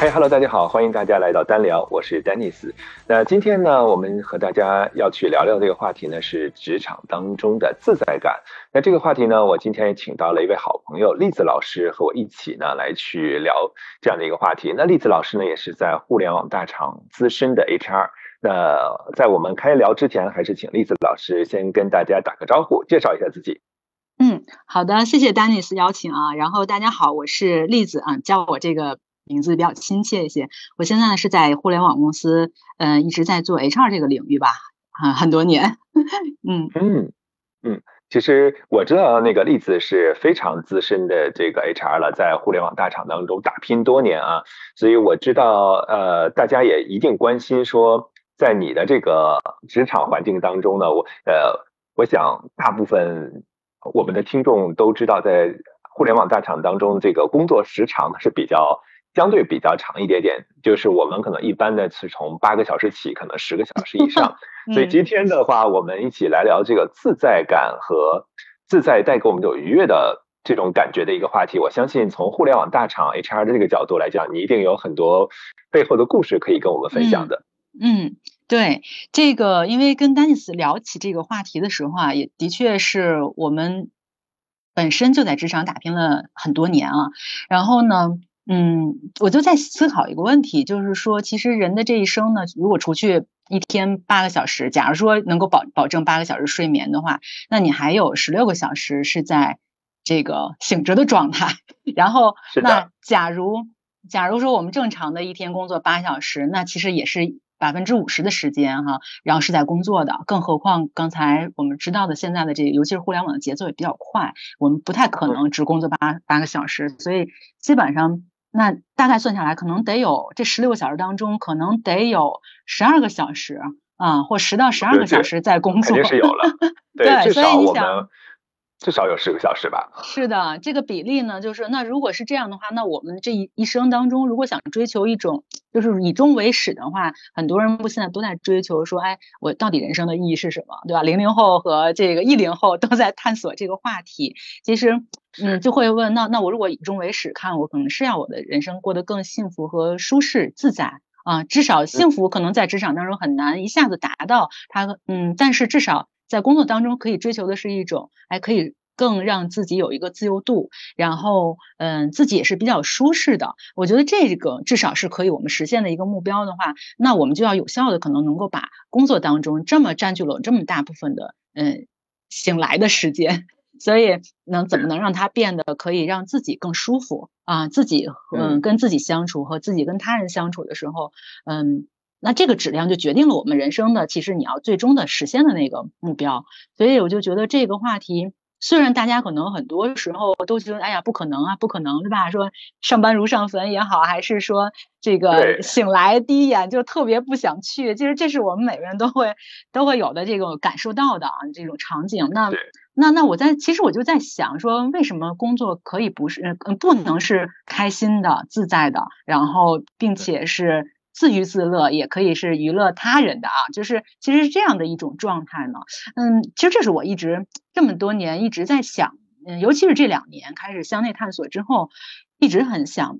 嗨，Hello，大家好，欢迎大家来到单聊，我是丹尼斯。那今天呢，我们和大家要去聊聊这个话题呢，是职场当中的自在感。那这个话题呢，我今天也请到了一位好朋友栗子老师和我一起呢来去聊这样的一个话题。那栗子老师呢，也是在互联网大厂资深的 HR。那在我们开聊之前，还是请栗子老师先跟大家打个招呼，介绍一下自己。嗯，好的，谢谢丹尼斯邀请啊。然后大家好，我是栗子啊，叫我这个。名字比较亲切一些。我现在呢是在互联网公司，嗯，一直在做 HR 这个领域吧，啊，很多年。嗯嗯嗯，其实我知道那个栗子是非常资深的这个 HR 了，在互联网大厂当中打拼多年啊，所以我知道，呃，大家也一定关心说，在你的这个职场环境当中呢，我呃，我想大部分我们的听众都知道，在互联网大厂当中，这个工作时长是比较。相对比较长一点点，就是我们可能一般的是从八个小时起，可能十个小时以上。所以今天的话，我们一起来聊这个自在感和自在带给我们有愉悦的这种感觉的一个话题。我相信从互联网大厂 HR 的这个角度来讲，你一定有很多背后的故事可以跟我们分享的。嗯，对，这个因为跟丹尼斯聊起这个话题的时候啊，也的确是我们本身就在职场打拼了很多年啊，然后呢。嗯，我就在思考一个问题，就是说，其实人的这一生呢，如果除去一天八个小时，假如说能够保保证八个小时睡眠的话，那你还有十六个小时是在这个醒着的状态。然后，那假如假如说我们正常的一天工作八小时，那其实也是百分之五十的时间哈，然后是在工作的。更何况刚才我们知道的，现在的这个，尤其是互联网的节奏也比较快，我们不太可能只工作八八个小时，所以基本上。那大概算下来，可能得有这十六个小时当中，可能得有十二个小时啊，或十到十二个小时在工作，肯定是有了。对，所以你想。至少有十个小时吧。是的，这个比例呢，就是那如果是这样的话，那我们这一一生当中，如果想追求一种就是以终为始的话，很多人不现在都在追求说，哎，我到底人生的意义是什么，对吧？零零后和这个一零后都在探索这个话题。其实，嗯，就会问，那那我如果以终为始看，我可能是要我的人生过得更幸福和舒适自在啊。至少幸福可能在职场当中很难一下子达到它，嗯，但是至少。在工作当中，可以追求的是一种，哎，可以更让自己有一个自由度，然后，嗯，自己也是比较舒适的。我觉得这个至少是可以我们实现的一个目标的话，那我们就要有效的可能能够把工作当中这么占据了这么大部分的，嗯，醒来的时间，所以能怎么能让它变得可以让自己更舒服啊？自己嗯跟自己相处和自己跟他人相处的时候，嗯。那这个质量就决定了我们人生的，其实你要最终的实现的那个目标。所以我就觉得这个话题，虽然大家可能很多时候都觉得，哎呀，不可能啊，不可能，对吧？说上班如上坟也好，还是说这个醒来第一眼就特别不想去，其实这是我们每个人都会都会有的这种感受到的啊，这种场景。那那那我在其实我就在想说，为什么工作可以不是嗯不能是开心的、自在的，然后并且是。自娱自乐也可以是娱乐他人的啊，就是其实是这样的一种状态呢。嗯，其实这是我一直这么多年一直在想，嗯，尤其是这两年开始向内探索之后，一直很想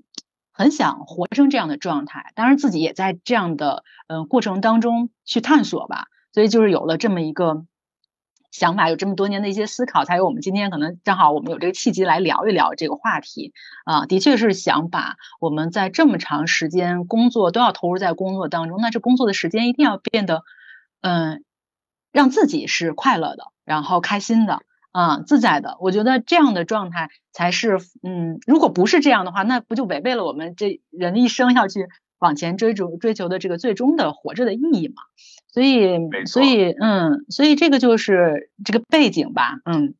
很想活成这样的状态。当然自己也在这样的嗯过程当中去探索吧，所以就是有了这么一个。想法有这么多年的一些思考，才有我们今天可能正好我们有这个契机来聊一聊这个话题啊，的确是想把我们在这么长时间工作都要投入在工作当中，那这工作的时间一定要变得嗯，让自己是快乐的，然后开心的啊，自在的。我觉得这样的状态才是嗯，如果不是这样的话，那不就违背了我们这人的一生要去往前追逐追求的这个最终的活着的意义嘛？所以，所以，嗯，所以这个就是这个背景吧，嗯，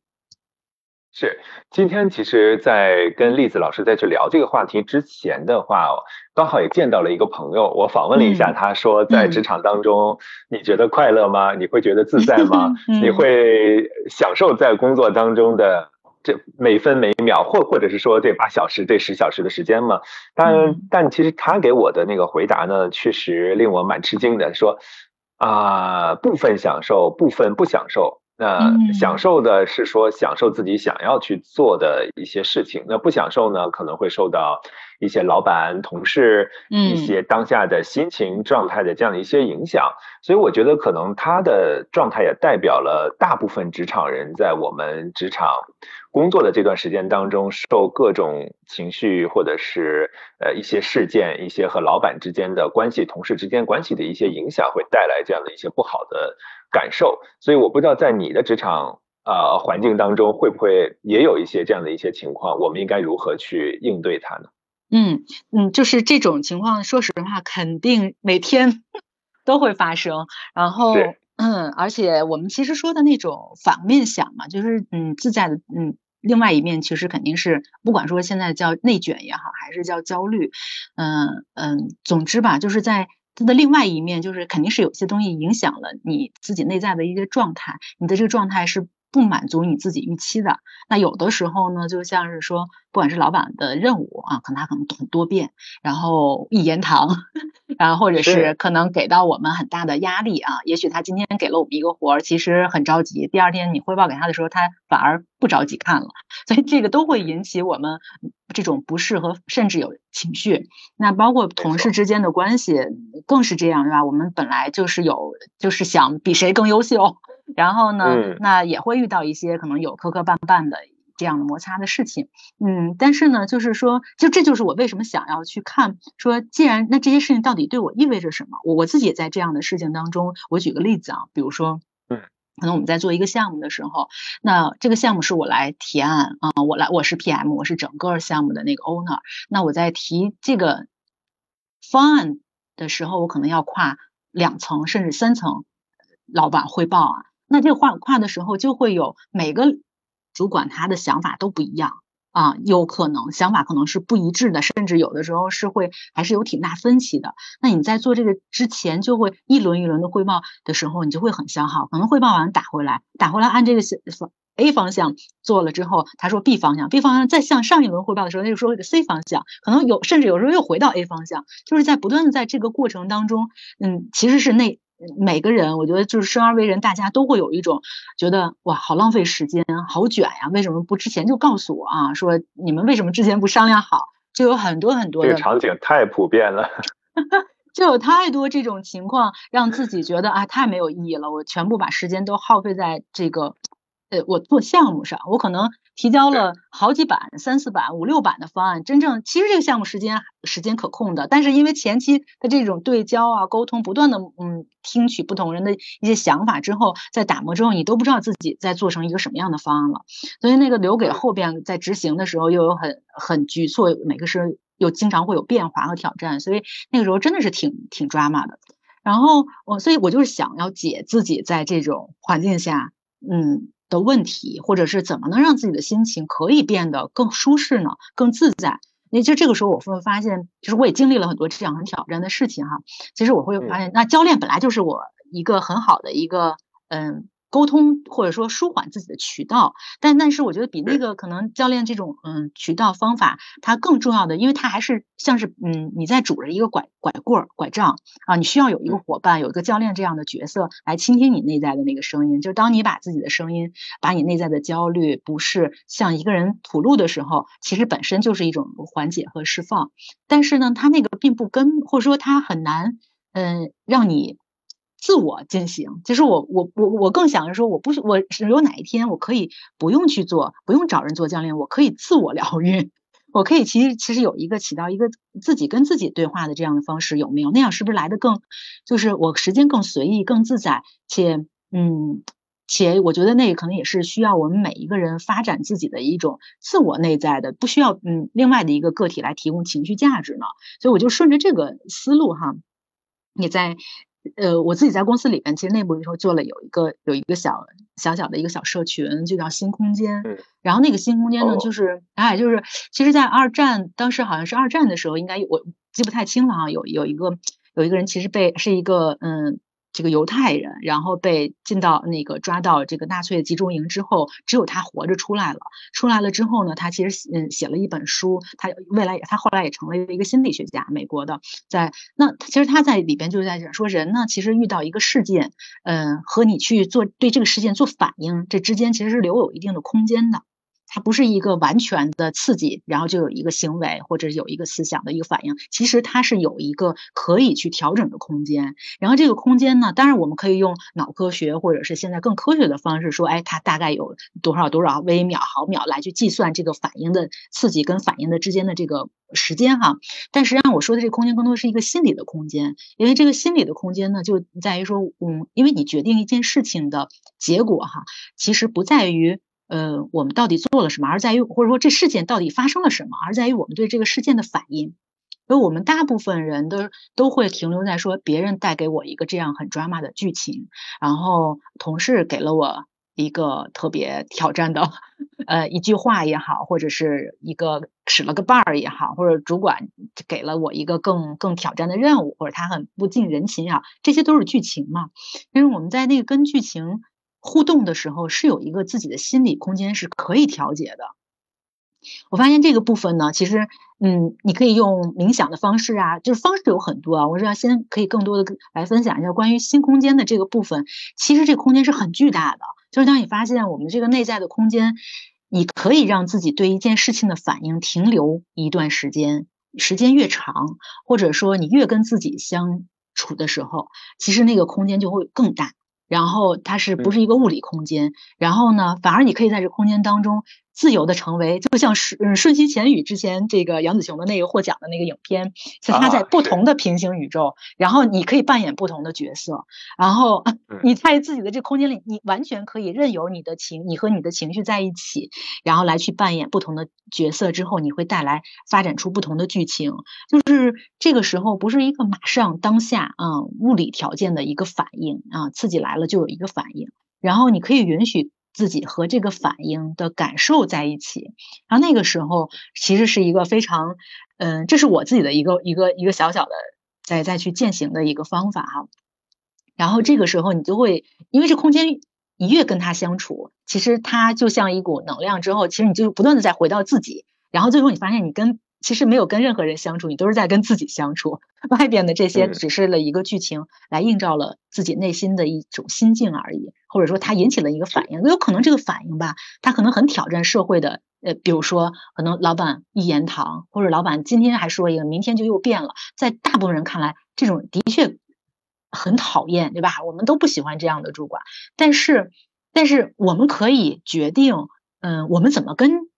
是。今天其实，在跟栗子老师在去聊这个话题之前的话，刚好也见到了一个朋友，我访问了一下，他说在职场当中，你觉得快乐吗？你会觉得自在吗？你会享受在工作当中的这每分每秒，或或者是说这八小时、这十小时的时间嘛？但但其实他给我的那个回答呢，确实令我蛮吃惊的，说。啊，部分享受，部分不享受。那享受的是说享受自己想要去做的一些事情，那不享受呢，可能会受到一些老板、同事一些当下的心情状态的这样的一些影响。所以我觉得可能他的状态也代表了大部分职场人在我们职场工作的这段时间当中，受各种情绪或者是呃一些事件、一些和老板之间的关系、同事之间关系的一些影响，会带来这样的一些不好的感受。所以我不知道在你的职场。呃，环境当中会不会也有一些这样的一些情况？我们应该如何去应对它呢？嗯嗯，就是这种情况，说实话，肯定每天 都会发生。然后，嗯，而且我们其实说的那种反面想嘛，就是嗯，自在的，嗯，另外一面其实肯定是，不管说现在叫内卷也好，还是叫焦虑，嗯嗯，总之吧，就是在它的另外一面，就是肯定是有些东西影响了你自己内在的一些状态，你的这个状态是。不满足你自己预期的，那有的时候呢，就像是说，不管是老板的任务啊，可能他可能很多变，然后一言堂，然后或者是可能给到我们很大的压力啊。也许他今天给了我们一个活儿，其实很着急，第二天你汇报给他的时候，他反而不着急看了，所以这个都会引起我们这种不适和甚至有情绪。那包括同事之间的关系更是这样，对吧？我们本来就是有，就是想比谁更优秀。然后呢，那也会遇到一些可能有磕磕绊绊的这样的摩擦的事情，嗯，但是呢，就是说，就这就是我为什么想要去看，说既然那这些事情到底对我意味着什么？我我自己也在这样的事情当中，我举个例子啊，比如说，嗯，可能我们在做一个项目的时候，那这个项目是我来提案啊，我来我是 PM，我是整个项目的那个 owner，那我在提这个方案的时候，我可能要跨两层甚至三层老板汇报啊。那这个跨的时候，就会有每个主管他的想法都不一样啊，有可能想法可能是不一致的，甚至有的时候是会还是有挺大分歧的。那你在做这个之前，就会一轮一轮的汇报的时候，你就会很消耗。可能汇报完打回来，打回来按这个方 A 方向做了之后，他说 B 方向，B 方向再向上一轮汇报的时候，他就说这个 C 方向，可能有甚至有时候又回到 A 方向，就是在不断的在这个过程当中，嗯，其实是那。每个人，我觉得就是生而为人，大家都会有一种觉得哇，好浪费时间，好卷呀！为什么不之前就告诉我啊？说你们为什么之前不商量好？就有很多很多这个场景太普遍了，就有太多这种情况，让自己觉得啊，太没有意义了。我全部把时间都耗费在这个呃，我做项目上，我可能。提交了好几版、三四版、五六版的方案，真正其实这个项目时间时间可控的，但是因为前期的这种对焦啊、沟通，不断的嗯听取不同人的一些想法之后，在打磨之后，你都不知道自己在做成一个什么样的方案了，所以那个留给后边在执行的时候又有很很局促，每个是又经常会有变化和挑战，所以那个时候真的是挺挺抓马的。然后我所以我就是想要解自己在这种环境下，嗯。的问题，或者是怎么能让自己的心情可以变得更舒适呢？更自在？那就这个时候，我会发现，就是我也经历了很多这样很挑战的事情哈。其实我会发现，那教练本来就是我一个很好的一个嗯。沟通或者说舒缓自己的渠道，但但是我觉得比那个可能教练这种嗯渠道方法它更重要的，因为它还是像是嗯你在拄着一个拐拐棍儿拐杖啊，你需要有一个伙伴，有一个教练这样的角色来倾听你内在的那个声音。就当你把自己的声音，把你内在的焦虑不适向一个人吐露的时候，其实本身就是一种缓解和释放。但是呢，它那个并不跟或者说它很难嗯让你。自我进行，其实我我我我更想着说，我不我是有哪一天我可以不用去做，不用找人做教练，我可以自我疗愈，我可以其实其实有一个起到一个自己跟自己对话的这样的方式，有没有？那样是不是来的更，就是我时间更随意、更自在，且嗯，且我觉得那可能也是需要我们每一个人发展自己的一种自我内在的，不需要嗯另外的一个个体来提供情绪价值呢。所以我就顺着这个思路哈，你在。呃，我自己在公司里面，其实内部的时候做了有一个有一个小小小的一个小社群，就叫新空间。然后那个新空间呢，就是哎，就是其实，在二战当时好像是二战的时候，应该我记不太清了啊，有有一个有一个人其实被是一个嗯。这个犹太人，然后被进到那个抓到这个纳粹集中营之后，只有他活着出来了。出来了之后呢，他其实嗯写了一本书，他未来也他后来也成了一个心理学家，美国的。在那其实他在里边就是在讲说，人呢其实遇到一个事件，嗯，和你去做对这个事件做反应，这之间其实是留有一定的空间的。它不是一个完全的刺激，然后就有一个行为或者有一个思想的一个反应。其实它是有一个可以去调整的空间。然后这个空间呢，当然我们可以用脑科学或者是现在更科学的方式说，哎，它大概有多少多少微秒、毫秒来去计算这个反应的刺激跟反应的之间的这个时间哈。但实际上我说的这个空间更多是一个心理的空间，因为这个心理的空间呢，就在于说，嗯，因为你决定一件事情的结果哈，其实不在于。呃，我们到底做了什么，而在于或者说这事件到底发生了什么，而在于我们对这个事件的反应。而我们大部分人都都会停留在说别人带给我一个这样很 drama 的剧情，然后同事给了我一个特别挑战的呃一句话也好，或者是一个使了个绊儿也好，或者主管给了我一个更更挑战的任务，或者他很不近人情呀，这些都是剧情嘛。但是我们在那个跟剧情。互动的时候是有一个自己的心理空间是可以调节的。我发现这个部分呢，其实，嗯，你可以用冥想的方式啊，就是方式有很多啊。我是要先可以更多的来分享一下关于新空间的这个部分。其实这个空间是很巨大的，就是当你发现我们这个内在的空间，你可以让自己对一件事情的反应停留一段时间，时间越长，或者说你越跟自己相处的时候，其实那个空间就会更大。然后它是不是一个物理空间？然后呢，反而你可以在这空间当中。自由的成为，就像是嗯瞬息全宇之前这个杨子雄的那个获奖的那个影片，是他在不同的平行宇宙，然后你可以扮演不同的角色，然后 你在自己的这空间里，你完全可以任由你的情，你和你的情绪在一起，然后来去扮演不同的角色之后，你会带来发展出不同的剧情，就是这个时候不是一个马上当下啊物理条件的一个反应啊，刺激来了就有一个反应，然后你可以允许。自己和这个反应的感受在一起，然后那个时候其实是一个非常，嗯，这是我自己的一个一个一个小小的再再去践行的一个方法哈。然后这个时候你就会，因为这空间你越跟他相处，其实它就像一股能量，之后其实你就不断的在回到自己，然后最后你发现你跟。其实没有跟任何人相处，你都是在跟自己相处。外边的这些只是了一个剧情，来映照了自己内心的一种心境而已，或者说它引起了一个反应。有可能这个反应吧，它可能很挑战社会的。呃，比如说，可能老板一言堂，或者老板今天还说一个，明天就又变了。在大部分人看来，这种的确很讨厌，对吧？我们都不喜欢这样的主管。但是，但是我们可以决定，嗯，我们怎么跟。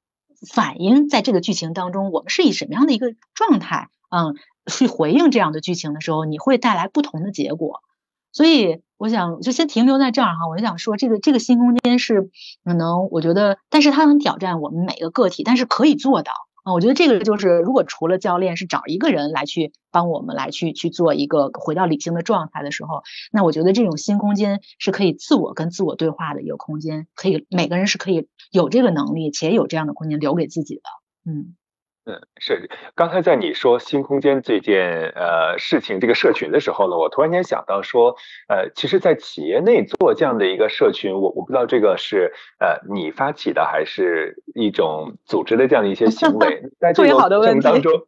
反映在这个剧情当中，我们是以什么样的一个状态，嗯，去回应这样的剧情的时候，你会带来不同的结果。所以，我想就先停留在这儿哈。我就想说，这个这个新空间是可能，我觉得，但是它很挑战我们每个个体，但是可以做到。啊，我觉得这个就是，如果除了教练是找一个人来去帮我们来去去做一个回到理性的状态的时候，那我觉得这种新空间是可以自我跟自我对话的一个空间，可以每个人是可以有这个能力且有这样的空间留给自己的，嗯。嗯，是。刚才在你说新空间这件呃事情，这个社群的时候呢，我突然间想到说，呃，其实，在企业内做这样的一个社群，我我不知道这个是呃你发起的，还是一种组织的这样的一些行为。在这个过程当中，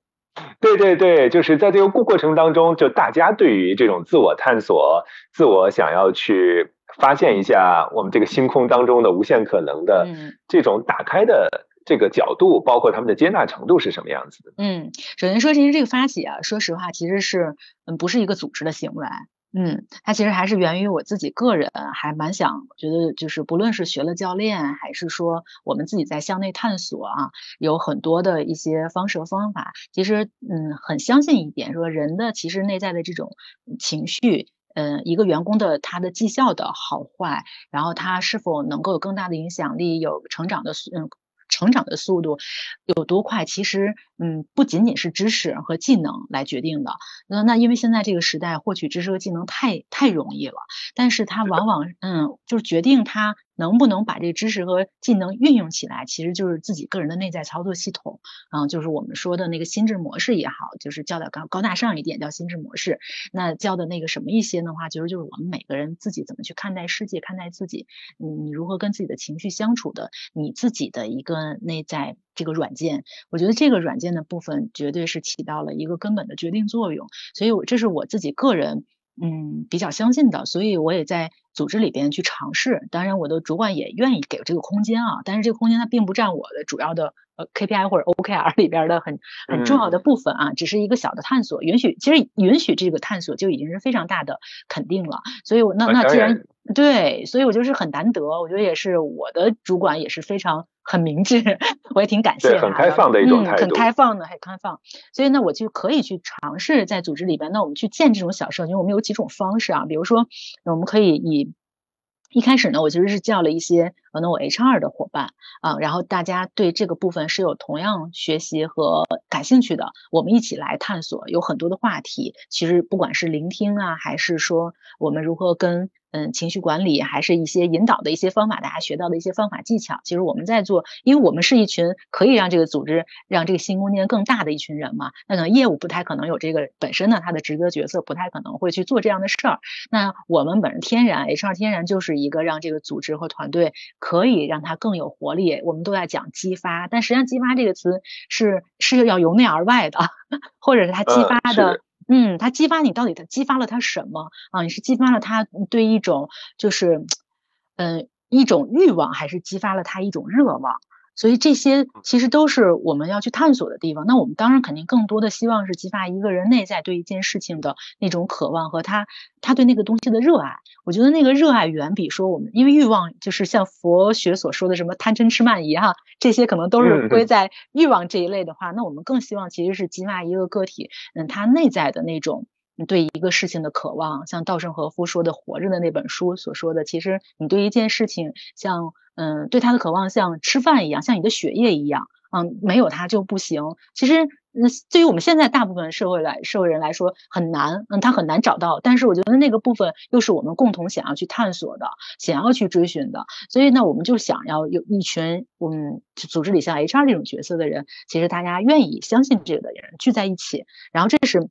对对对，就是在这个过过程当中，就大家对于这种自我探索、自我想要去发现一下我们这个星空当中的无限可能的这种打开的。这个角度包括他们的接纳程度是什么样子的？嗯，首先说，其实这个发起啊，说实话，其实是嗯，不是一个组织的行为，嗯，它其实还是源于我自己个人，还蛮想觉得，就是不论是学了教练，还是说我们自己在向内探索啊，有很多的一些方式和方法，其实嗯，很相信一点，说人的其实内在的这种情绪，嗯，一个员工的他的绩效的好坏，然后他是否能够有更大的影响力，有成长的嗯。成长的速度有多快？其实，嗯，不仅仅是知识和技能来决定的。那那因为现在这个时代，获取知识和技能太太容易了，但是它往往，嗯，就是决定他。能不能把这个知识和技能运用起来，其实就是自己个人的内在操作系统，嗯，就是我们说的那个心智模式也好，就是叫的高高大上一点叫心智模式。那叫的那个什么一些的话，其实就是我们每个人自己怎么去看待世界、看待自己，你你如何跟自己的情绪相处的，你自己的一个内在这个软件，我觉得这个软件的部分绝对是起到了一个根本的决定作用。所以，我这是我自己个人。嗯比较相信的，所以我也在组织里边去尝试。当然，我的主管也愿意给这个空间啊，但是这个空间它并不占我的主要的呃 KPI 或者 OKR 里边的很很重要的部分啊，只是一个小的探索。允许其实允许这个探索就已经是非常大的肯定了。所以，我那那既然对，所以我就是很难得，我觉得也是我的主管也是非常。很明智，我也挺感谢。很开放的一种态度。很开放的，很开放。所以呢，我就可以去尝试在组织里边。那我们去建这种小社群，我们有几种方式啊？比如说，我们可以以一开始呢，我其实是叫了一些可能我 HR 的伙伴啊，然后大家对这个部分是有同样学习和感兴趣的，我们一起来探索。有很多的话题，其实不管是聆听啊，还是说我们如何跟。嗯，情绪管理还是一些引导的一些方法，大家学到的一些方法技巧。其实我们在做，因为我们是一群可以让这个组织让这个新空间更大的一群人嘛。那可能业务不太可能有这个本身呢，他的职责角色不太可能会去做这样的事儿。那我们本身天然 HR 天然就是一个让这个组织和团队可以让它更有活力。我们都在讲激发，但实际上激发这个词是是要由内而外的，或者是它激发的。嗯，他激发你到底他激发了他什么啊？你是激发了他对一种就是，嗯，一种欲望，还是激发了他一种热望？所以这些其实都是我们要去探索的地方。那我们当然肯定更多的希望是激发一个人内在对一件事情的那种渴望和他他对那个东西的热爱。我觉得那个热爱远比说我们，因为欲望就是像佛学所说的什么贪嗔痴慢疑哈，这些可能都是归在欲望这一类的话。那我们更希望其实是激发一个个体，嗯，他内在的那种你对一个事情的渴望。像稻盛和夫说的《活着》的那本书所说的，其实你对一件事情像。嗯，对他的渴望像吃饭一样，像你的血液一样，嗯，没有它就不行。其实，那，对于我们现在大部分社会来社会人来说很难，嗯，他很难找到。但是我觉得那个部分又是我们共同想要去探索的，想要去追寻的。所以，那我们就想要有一群，嗯，组织里像 HR 这种角色的人，其实大家愿意相信这个的人聚在一起，然后这是。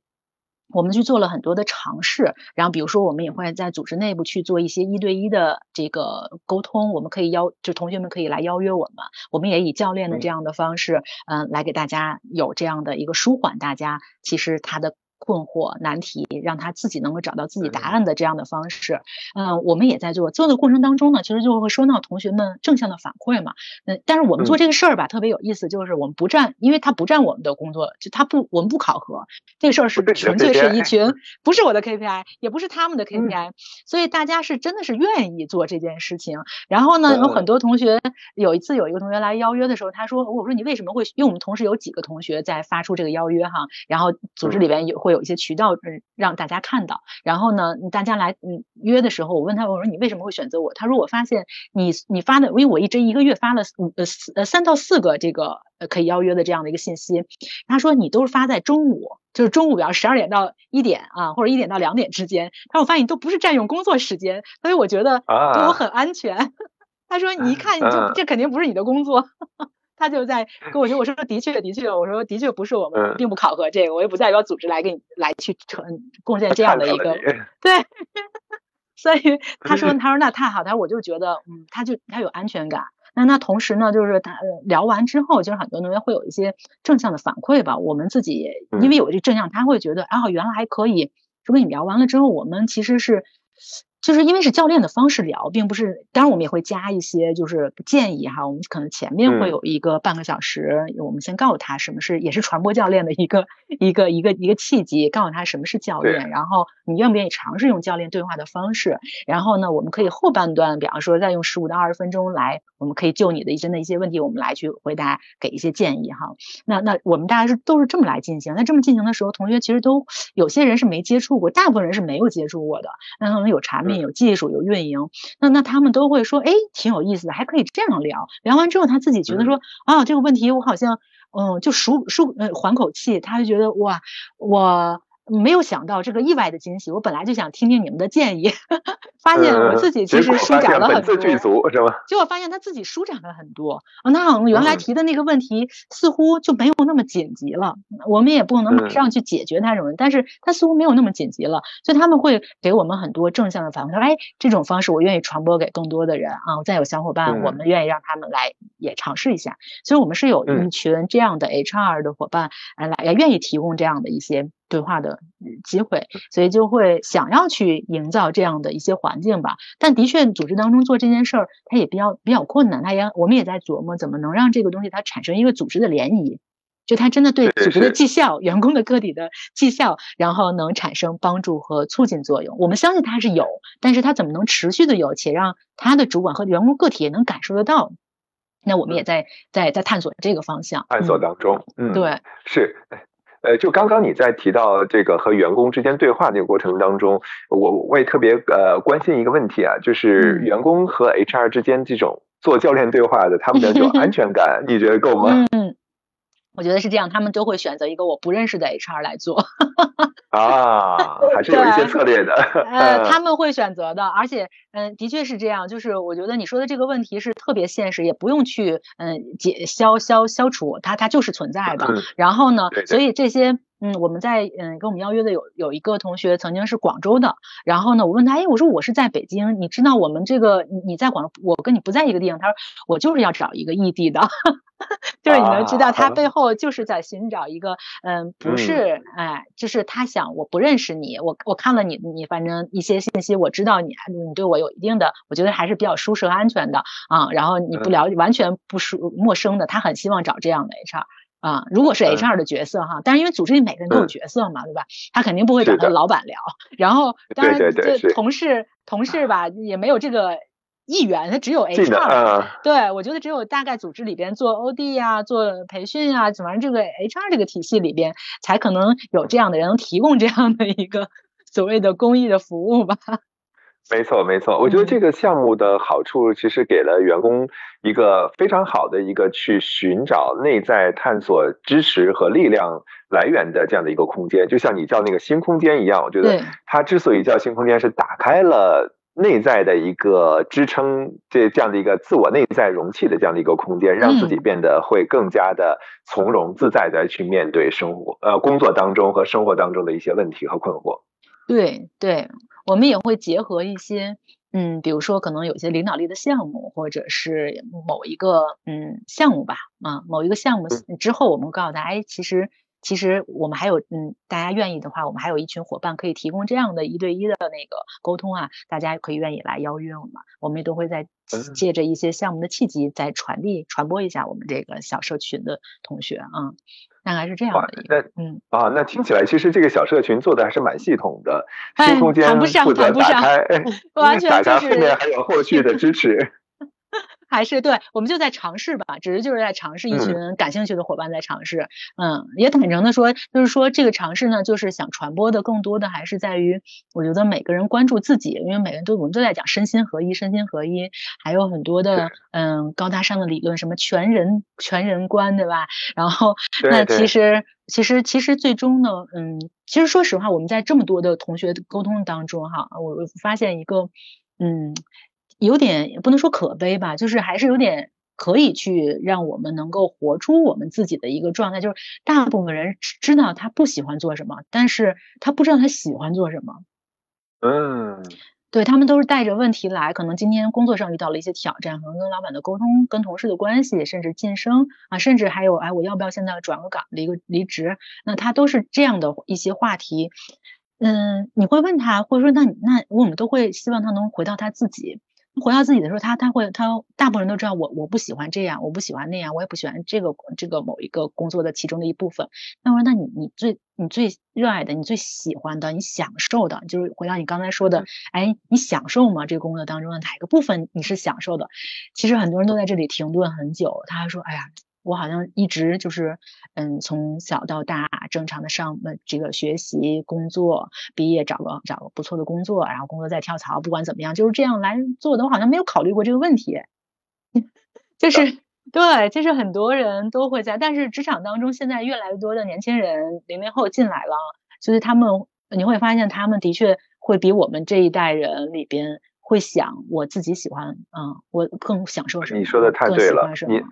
我们去做了很多的尝试，然后比如说，我们也会在组织内部去做一些一对一的这个沟通。我们可以邀，就同学们可以来邀约我们，我们也以教练的这样的方式，嗯，来给大家有这样的一个舒缓大家其实他的。困惑难题，让他自己能够找到自己答案的这样的方式，嗯，我们也在做。做的过程当中呢，其实就会收到同学们正向的反馈嘛。嗯，但是我们做这个事儿吧，特别有意思，就是我们不占，因为他不占我们的工作，就他不，我们不考核这个事儿是纯粹是一群，不是我的 KPI，也不是他们的 KPI，所以大家是真的是愿意做这件事情。然后呢，有很多同学，有一次有一个同学来邀约的时候，他说：“我说你为什么会？因为我们同时有几个同学在发出这个邀约哈，然后组织里边有会。”有一些渠道嗯让大家看到，然后呢，大家来嗯约的时候，我问他我说你为什么会选择我？他说我发现你你发的，因为我一这一个月发了五呃四呃三到四个这个呃可以邀约的这样的一个信息，他说你都是发在中午，就是中午，比方十二点到一点啊，或者一点到两点之间。他说我发现你都不是占用工作时间，所以我觉得对我很安全。他说你一看就这肯定不是你的工作。他就在跟我说：“我说的确，的确，我说的确不是我们，并不考核这个，我也不代表组织来给你来去成贡献这样的一个 对。所以 他说，他说那太好，他说我就觉得，嗯，他就他有安全感。那那同时呢，就是他聊完之后，就是很多同学会有一些正向的反馈吧。我们自己因为有这正向，他会觉得，啊，原来还可以。就跟你聊完了之后，我们其实是。”就是因为是教练的方式聊，并不是，当然我们也会加一些就是建议哈，我们可能前面会有一个半个小时，我们先告诉他什么是，也是传播教练的一个一个一个一个契机，告诉他什么是教练，然后你愿不愿意尝试用教练对话的方式，然后呢，我们可以后半段，比方说再用十五到二十分钟来，我们可以就你的一些的一些问题，我们来去回答，给一些建议哈。那那我们大家是都是这么来进行，那这么进行的时候，同学其实都有些人是没接触过，大部分人是没有接触过的，那可能有产品。有技术有运营，那那他们都会说，哎，挺有意思的，还可以这样聊。聊完之后，他自己觉得说，啊，这个问题我好像，嗯，就舒舒，呃，缓口气，他就觉得哇，我。没有想到这个意外的惊喜，我本来就想听听你们的建议，发现我自己其实舒展了很多。结果发现他自己舒展了很多啊，那好像原来提的那个问题似乎就没有那么紧急了。我们也不能马上去解决它什么，但是他似乎没有那么紧急了，所以他们会给我们很多正向的反馈，说哎，这种方式我愿意传播给更多的人啊。再有小伙伴，我们愿意让他们来也尝试一下。所以我们是有一群这样的 HR 的伙伴，来也愿意提供这样的一些。对话的机会，所以就会想要去营造这样的一些环境吧。但的确，组织当中做这件事儿，它也比较比较困难。它也我们也在琢磨，怎么能让这个东西它产生一个组织的涟漪，就它真的对组织的绩效、员工的个体的绩效，然后能产生帮助和促进作用。我们相信它是有，但是它怎么能持续的有，且让他的主管和员工个体也能感受得到？那我们也在在在探索这个方向，探索当中，嗯，对，是。呃，就刚刚你在提到这个和员工之间对话这个过程当中，我我也特别呃关心一个问题啊，就是员工和 HR 之间这种做教练对话的，他们的这种安全感，你觉得够吗？嗯，我觉得是这样，他们都会选择一个我不认识的 HR 来做。啊，还是有一些策略的。呃，他们会选择的，而且，嗯，的确是这样。就是我觉得你说的这个问题是特别现实，也不用去嗯解消消消除它，它就是存在的。然后呢，所以这些。嗯，我们在嗯跟我们邀约的有有一个同学曾经是广州的，然后呢，我问他，哎，我说我是在北京，你知道我们这个你你在广，我跟你不在一个地方，他说我就是要找一个异地的，就是你能知道他背后就是在寻找一个嗯不是哎，就是他想我不认识你，我我看了你你反正一些信息，我知道你你对我有一定的，我觉得还是比较舒适和安全的啊，然后你不了解完全不熟陌生的，他很希望找这样的 HR。啊，如果是 HR 的角色哈，但是因为组织里每个人都有角色嘛，对吧？他肯定不会找他老板聊。然后，当然这同事同事吧也没有这个意愿，他只有 HR。对，我觉得只有大概组织里边做 OD 啊、做培训啊，怎么这个 HR 这个体系里边才可能有这样的人能提供这样的一个所谓的公益的服务吧。没错，没错，我觉得这个项目的好处，其实给了员工一个非常好的一个去寻找内在探索支持和力量来源的这样的一个空间，就像你叫那个新空间一样。我觉得它之所以叫新空间，是打开了内在的一个支撑，这这样的一个自我内在容器的这样的一个空间，让自己变得会更加的从容自在的去面对生活，呃，工作当中和生活当中的一些问题和困惑。对对。我们也会结合一些，嗯，比如说可能有些领导力的项目，或者是某一个嗯项目吧，啊，某一个项目之后，我们告诉大家，哎，其实其实我们还有，嗯，大家愿意的话，我们还有一群伙伴可以提供这样的一对一的那个沟通啊，大家可以愿意来邀约我们，我们也都会在借着一些项目的契机，再传递传播一下我们这个小社群的同学啊。大概是这样的，那嗯啊，那听起来其实这个小社群做的还是蛮系统的，新空间负责打开，完全就是后面还有后续的支持。还是对，我们就在尝试吧，只是就是在尝试，一群感兴趣的伙伴在尝试，嗯，也坦诚的说，就是说这个尝试呢，就是想传播的更多的还是在于，我觉得每个人关注自己，因为每个人都我们都在讲身心合一，身心合一，还有很多的嗯高大上的理论，什么全人全人观，对吧？然后那其实其实其实最终呢，嗯，其实说实话，我们在这么多的同学沟通当中哈，我发现一个嗯。有点也不能说可悲吧，就是还是有点可以去让我们能够活出我们自己的一个状态。就是大部分人知道他不喜欢做什么，但是他不知道他喜欢做什么。嗯，对他们都是带着问题来，可能今天工作上遇到了一些挑战，可能跟老板的沟通、跟同事的关系，甚至晋升啊，甚至还有哎，我要不要现在转个岗、离个离职？那他都是这样的一些话题。嗯，你会问他，或者说那那我们都会希望他能回到他自己。回到自己的时候，他他会他大部分人都知道我我不喜欢这样，我不喜欢那样，我也不喜欢这个这个某一个工作的其中的一部分。那我说，那你你最你最热爱的，你最喜欢的，你享受的，就是回到你刚才说的，哎，你享受吗？这个工作当中的哪一个部分你是享受的？其实很多人都在这里停顿很久，他还说，哎呀。我好像一直就是，嗯，从小到大正常的上呃这个学习工作，毕业找个找个不错的工作，然后工作再跳槽，不管怎么样就是这样来做的。我好像没有考虑过这个问题，就是对，就是很多人都会在，但是职场当中现在越来越多的年轻人零零后进来了，就是他们你会发现他们的确会比我们这一代人里边会想我自己喜欢，嗯，我更享受什么？你说的太对了，你。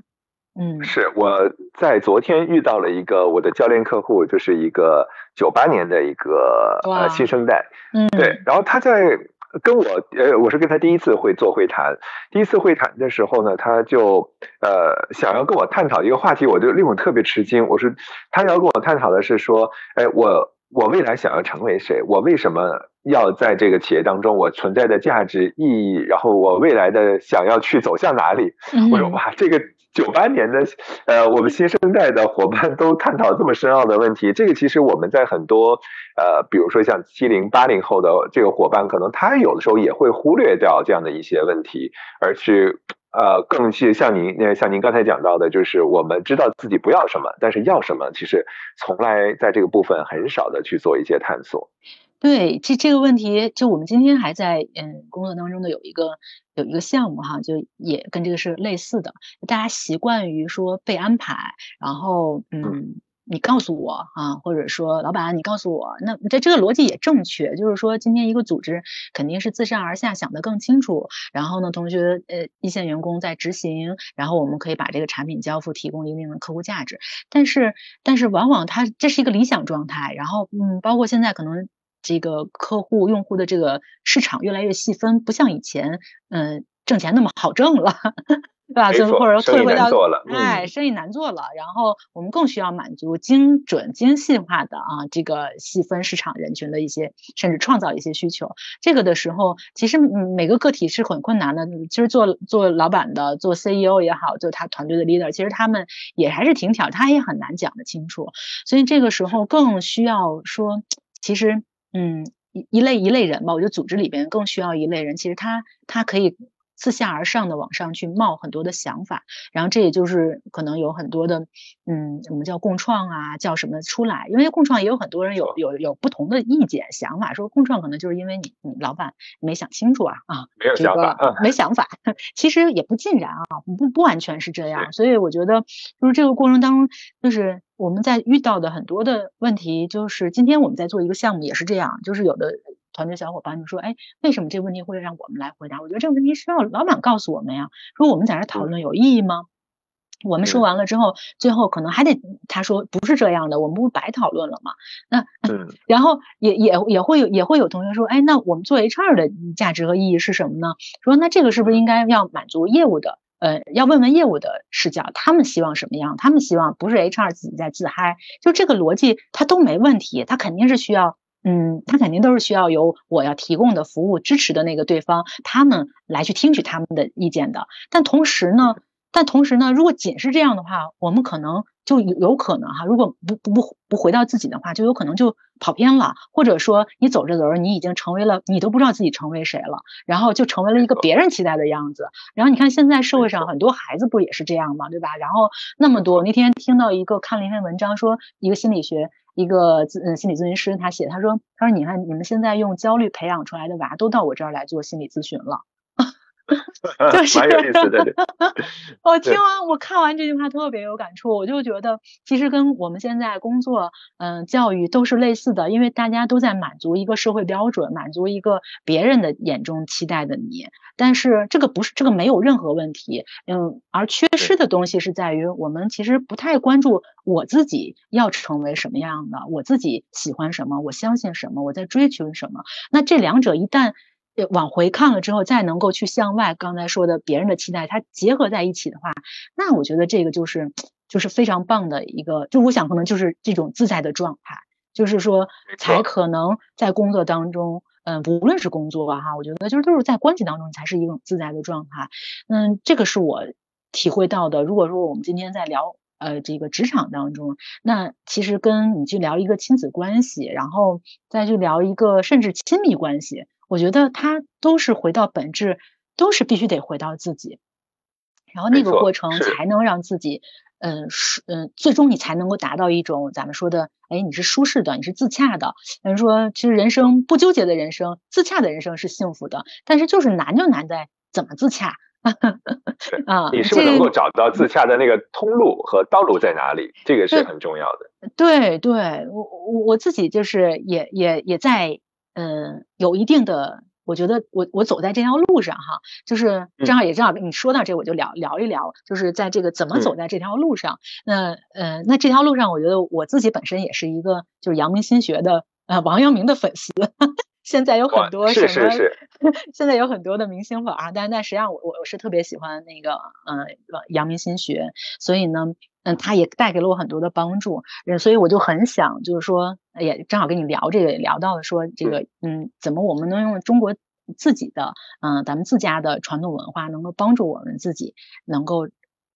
嗯，是我在昨天遇到了一个我的教练客户，就是一个九八年的一个呃新生代，嗯，对，然后他在跟我呃，我是跟他第一次会做会谈，第一次会谈的时候呢，他就呃想要跟我探讨一个话题，我就令我特别吃惊，我说他要跟我探讨的是说，哎，我我未来想要成为谁？我为什么要在这个企业当中？我存在的价值意义，然后我未来的想要去走向哪里？我说哇，这个九八年的呃，我们新生代的伙伴都探讨这么深奥的问题。这个其实我们在很多呃，比如说像七零八零后的这个伙伴，可能他有的时候也会忽略掉这样的一些问题，而去。呃，更是像您，那像您刚才讲到的，就是我们知道自己不要什么，但是要什么，其实从来在这个部分很少的去做一些探索。对，这这个问题，就我们今天还在嗯工作当中的有一个有一个项目哈，就也跟这个是类似的，大家习惯于说被安排，然后嗯。你告诉我啊，或者说老板，你告诉我，那这这个逻辑也正确，就是说今天一个组织肯定是自上而下想得更清楚，然后呢，同学呃一线员工在执行，然后我们可以把这个产品交付，提供一定的客户价值。但是但是往往它这是一个理想状态，然后嗯，包括现在可能这个客户用户的这个市场越来越细分，不像以前嗯挣钱那么好挣了。对吧？就或者说退回到哎，生意难做了，然后我们更需要满足精准、精细化的啊，这个细分市场人群的一些，甚至创造一些需求。这个的时候，其实每个个体是很困难的。其实做做老板的，做 CEO 也好，就他团队的 leader，其实他们也还是挺挑，他也很难讲得清楚。所以这个时候更需要说，其实嗯，一一类一类人吧，我觉得组织里边更需要一类人，其实他他可以。自下而上的往上去冒很多的想法，然后这也就是可能有很多的，嗯，我们叫共创啊，叫什么出来？因为共创也有很多人有有有不同的意见想法，说共创可能就是因为你你老板没想清楚啊啊，没有 想法，没想法，其实也不尽然啊，不不完全是这样。所以我觉得就是这个过程当中，就是我们在遇到的很多的问题，就是今天我们在做一个项目也是这样，就是有的。团队小伙伴就说：“哎，为什么这个问题会让我们来回答？我觉得这个问题需要老板告诉我们呀。说我们在这讨论有意义吗？我们说完了之后，最后可能还得他说不是这样的，我们不白讨论了吗？那 然后也也也会有也会有同学说：哎，那我们做 HR 的价值和意义是什么呢？说那这个是不是应该要满足业务的？呃，要问问业务的视角，他们希望什么样？他们希望不是 HR 自己在自嗨，就这个逻辑他都没问题，他肯定是需要。”嗯，他肯定都是需要由我要提供的服务支持的那个对方，他们来去听取他们的意见的。但同时呢，但同时呢，如果仅是这样的话，我们可能就有有可能哈，如果不不不不回到自己的话，就有可能就跑偏了，或者说你走着走着，你已经成为了你都不知道自己成为谁了，然后就成为了一个别人期待的样子。然后你看现在社会上很多孩子不也是这样吗？对吧？然后那么多那天听到一个看了一篇文章，说一个心理学。一个咨嗯心理咨询师，他写他说他说你看你们现在用焦虑培养出来的娃都到我这儿来做心理咨询了。就是蛮有意思的。我听完我看完这句话特别有感触，我就觉得其实跟我们现在工作嗯教育都是类似的，因为大家都在满足一个社会标准，满足一个别人的眼中期待的你。但是这个不是这个没有任何问题，嗯，而缺失的东西是在于我们其实不太关注我自己要成为什么样的，我自己喜欢什么，我相信什么，我在追求什么。那这两者一旦。往回看了之后，再能够去向外，刚才说的别人的期待，它结合在一起的话，那我觉得这个就是就是非常棒的一个，就我想可能就是这种自在的状态，就是说才可能在工作当中，嗯，无论是工作吧哈，我觉得就是都是在关系当中才是一种自在的状态，嗯，这个是我体会到的。如果说我们今天在聊呃这个职场当中，那其实跟你去聊一个亲子关系，然后再去聊一个甚至亲密关系。我觉得它都是回到本质，都是必须得回到自己，然后那个过程才能让自己，嗯，舒，嗯，最终你才能够达到一种咱们说的，哎，你是舒适的，你是自洽的。人说，其实人生不纠结的人生，自洽的人生是幸福的，但是就是难就难在怎么自洽 啊？你是不是能够找到自洽的那个通路和道路在哪里？这个是很重要的。对，对我我我自己就是也也也在。嗯，有一定的，我觉得我我走在这条路上哈，就是正好也正好你说到这，我就聊聊一聊，就是在这个怎么走在这条路上。那呃，那这条路上，我觉得我自己本身也是一个就是阳明心学的呃王阳明的粉丝。现在有很多什么？是是是。现在有很多的明星粉啊，但但实际上我我我是特别喜欢那个呃阳明心学，所以呢嗯，他也带给了我很多的帮助，所以我就很想，就是说，也正好跟你聊这个，也聊到了说这个，嗯，怎么我们能用中国自己的，嗯，咱们自家的传统文化，能够帮助我们自己能够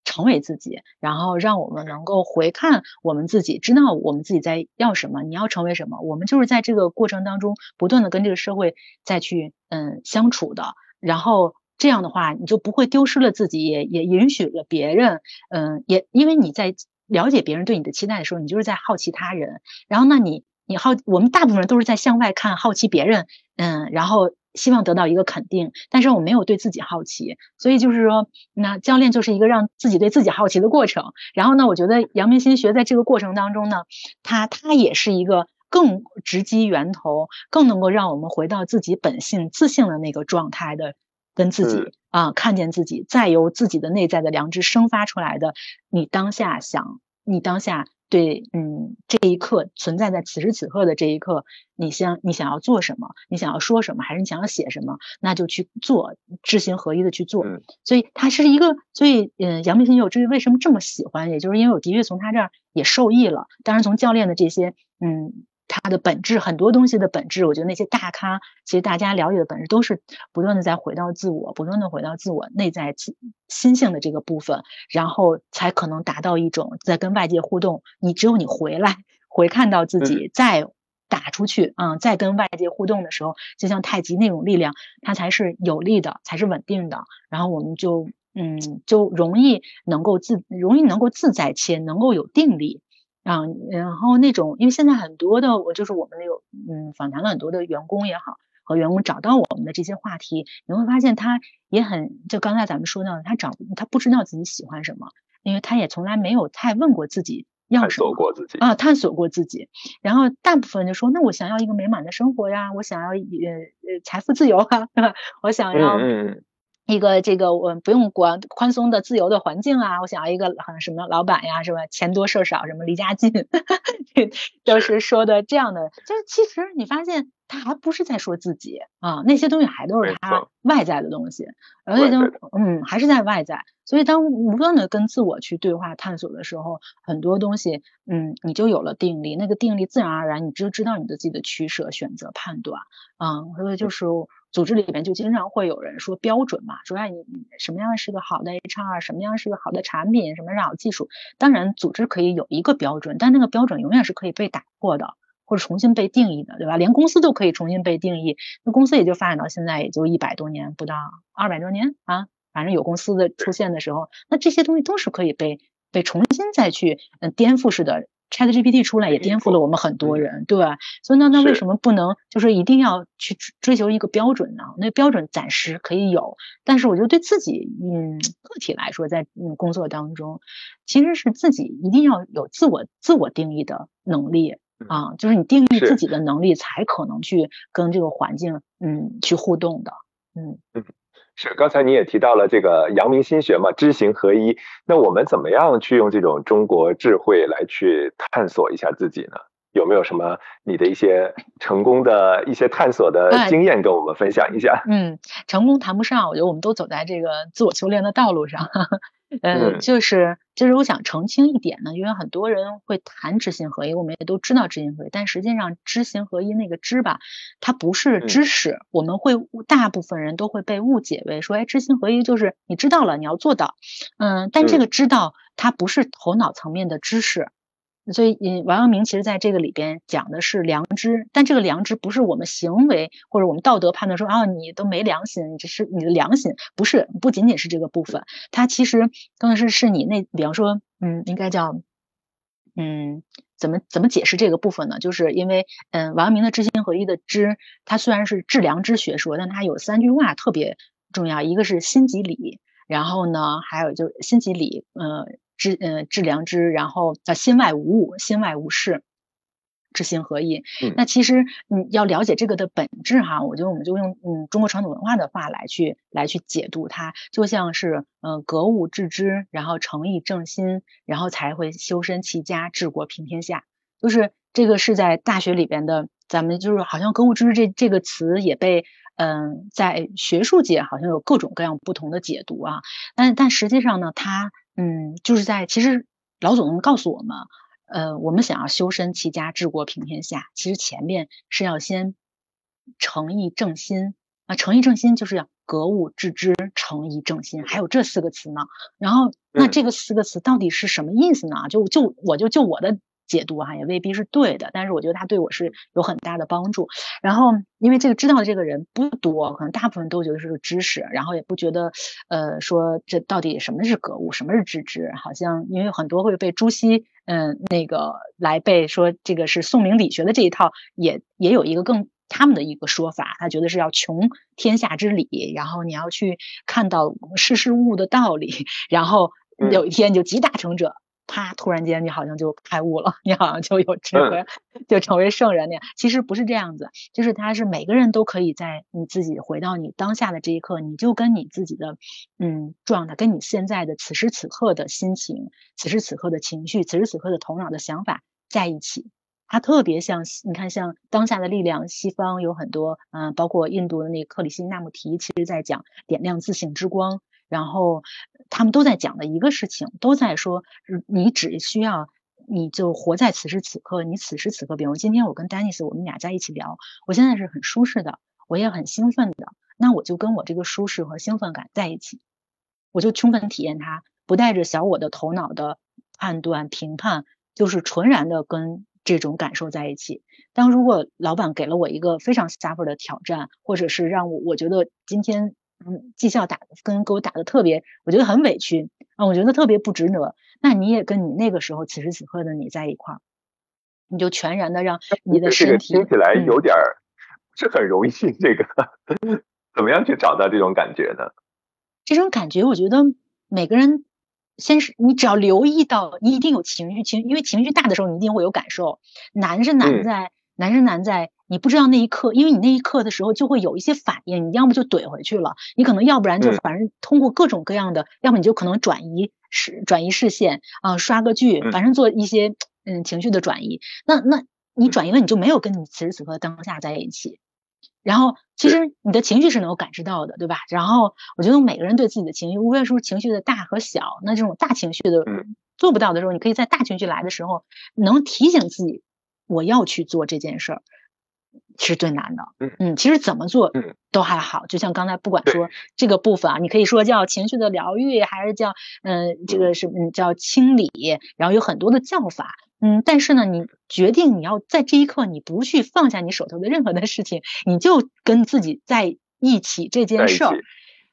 成为自己，然后让我们能够回看我们自己，知道我们自己在要什么，你要成为什么，我们就是在这个过程当中不断的跟这个社会再去，嗯，相处的，然后。这样的话，你就不会丢失了自己，也也允许了别人，嗯，也因为你在了解别人对你的期待的时候，你就是在好奇他人。然后，那你你好，我们大部分人都是在向外看，好奇别人，嗯，然后希望得到一个肯定。但是我没有对自己好奇，所以就是说，那教练就是一个让自己对自己好奇的过程。然后呢，我觉得阳明心学在这个过程当中呢，它它也是一个更直击源头，更能够让我们回到自己本性自信的那个状态的。跟自己啊，看见自己，再由自己的内在的良知生发出来的，你当下想，你当下对，嗯，这一刻存在在此时此刻的这一刻，你想你想要做什么，你想要说什么，还是你想要写什么，那就去做，知行合一的去做。所以它是一个，所以嗯，杨明星我至于为什么这么喜欢，也就是因为我的确从他这儿也受益了。当然，从教练的这些，嗯。它的本质，很多东西的本质，我觉得那些大咖，其实大家了解的本质都是不断的在回到自我，不断的回到自我内在心性的这个部分，然后才可能达到一种在跟外界互动。你只有你回来回看到自己，再打出去，嗯，再跟外界互动的时候，就像太极那种力量，它才是有力的，才是稳定的。然后我们就，嗯，就容易能够自，容易能够自在且能够有定力。啊，然后那种，因为现在很多的，我就是我们那个，嗯，访谈了很多的员工也好，和员工找到我们的这些话题，你会发现他也很，就刚才咱们说到的，他找他不知道自己喜欢什么，因为他也从来没有太问过自己要什么，探索过自己啊，探索过自己。然后大部分就说，那我想要一个美满的生活呀，我想要呃呃财富自由啊，我想要。一个这个我不用管宽松的自由的环境啊，我想要一个很什么老板呀，什么？钱多事少，什么离家近，都是说的这样的。就是其实你发现他还不是在说自己啊，那些东西还都是他外在的东西，而且就嗯还是在外在。所以当不断的跟自我去对话探索的时候，很多东西嗯你就有了定力，那个定力自然而然你就知道你的自己的取舍、选择、判断啊，所以就是。组织里面就经常会有人说标准嘛，说哎你什么样是个好的 HR，什么样是个好的产品，什么是好技术。当然，组织可以有一个标准，但那个标准永远是可以被打破的，或者重新被定义的，对吧？连公司都可以重新被定义，那公司也就发展到现在也就一百多年不到，二百多年啊，反正有公司的出现的时候，那这些东西都是可以被被重新再去嗯颠覆式的。ChatGPT 出来也颠覆了我们很多人，对吧？所以那那为什么不能就是一定要去追求一个标准呢？那标准暂时可以有，但是我觉得对自己嗯个体来说，在嗯工作当中，其实是自己一定要有自我自我定义的能力啊，就是你定义自己的能力，才可能去跟这个环境嗯去互动的，嗯嗯。是，刚才你也提到了这个阳明心学嘛，知行合一。那我们怎么样去用这种中国智慧来去探索一下自己呢？有没有什么你的一些成功的一些探索的经验跟我们分享一下？嗯，成功谈不上，我觉得我们都走在这个自我修炼的道路上。嗯，就是就是我想澄清一点呢，因为很多人会谈知行合一，我们也都知道知行合一，但实际上知行合一那个知吧，它不是知识，我们会大部分人都会被误解为说，哎，知行合一就是你知道了，你要做到。嗯，但这个知道它不是头脑层面的知识。所以，嗯，王阳明其实在这个里边讲的是良知，但这个良知不是我们行为或者我们道德判断说啊，你都没良心，你这是你的良心，不是，不仅仅是这个部分，它其实更是是你那，比方说，嗯，应该叫，嗯，怎么怎么解释这个部分呢？就是因为，嗯，王阳明的知行合一的知，它虽然是致良知学说，但它有三句话特别重要，一个是心即理，然后呢，还有就是心即理，嗯。知嗯致良知，然后叫心外无物，心外无事，知行合一。那其实你要了解这个的本质哈，我觉得我们就用嗯中国传统文化的话来去来去解读它，就像是嗯格物致知，然后诚意正心，然后才会修身齐家治国平天下。就是这个是在大学里边的，咱们就是好像格物致知这这个词也被嗯在学术界好像有各种各样不同的解读啊，但但实际上呢，它。嗯，就是在其实老祖宗告诉我们，呃，我们想要修身齐家治国平天下，其实前面是要先诚意正心啊，诚意正心就是要格物致知、诚意正心，还有这四个词呢。然后，那这个四个词到底是什么意思呢？就就我就就我的。解读哈也未必是对的，但是我觉得他对我是有很大的帮助。然后因为这个知道的这个人不多，可能大部分都觉得是个知识，然后也不觉得呃说这到底什么是格物，什么是致知，好像因为很多会被朱熹嗯那个来背说这个是宋明理学的这一套，也也有一个更他们的一个说法，他觉得是要穷天下之理，然后你要去看到世事物的道理，然后有一天就集大成者。啪！突然间，你好像就开悟了，你好像就有智慧，就成为圣人那样。其实不是这样子，就是他是每个人都可以在你自己回到你当下的这一刻，你就跟你自己的嗯状态，跟你现在的此时此刻的心情、此时此刻的情绪、此时此刻的头脑的想法在一起。它特别像你看，像当下的力量，西方有很多嗯，包括印度的那个克里希那穆提，其实在讲点亮自信之光。然后他们都在讲的一个事情，都在说，你只需要，你就活在此时此刻。你此时此刻，比如今天我跟丹尼斯，我们俩在一起聊，我现在是很舒适的，我也很兴奋的，那我就跟我这个舒适和兴奋感在一起，我就充分体验它，不带着小我的头脑的判断评判，就是纯然的跟这种感受在一起。当如果老板给了我一个非常 suffer 的挑战，或者是让我我觉得今天。嗯，绩效打跟给我打的特别，我觉得很委屈啊，我觉得特别不值得。那你也跟你那个时候此时此刻的你在一块儿，你就全然的让你的身体听起来有点儿是很容易。这个 怎么样去找到这种感觉呢？这种感觉，我觉得每个人先是你只要留意到，你一定有情绪情，因为情绪大的时候你一定会有感受。难是难在难是难在。你不知道那一刻，因为你那一刻的时候就会有一些反应，你要么就怼回去了，你可能要不然就反正通过各种各样的，要么你就可能转移视转移视线啊，刷个剧，反正做一些嗯情绪的转移。那那你转移了，你就没有跟你此时此刻当下在一起。然后其实你的情绪是能够感知到的，对吧？然后我觉得每个人对自己的情绪，无论是情绪的大和小，那这种大情绪的做不到的时候，你可以在大情绪来的时候，能提醒自己我要去做这件事儿。是最难的，嗯嗯，其实怎么做都还好，就像刚才不管说这个部分啊，你可以说叫情绪的疗愈，还是叫嗯这个是嗯叫清理，然后有很多的叫法，嗯，但是呢，你决定你要在这一刻你不去放下你手头的任何的事情，你就跟自己在一起这件事儿，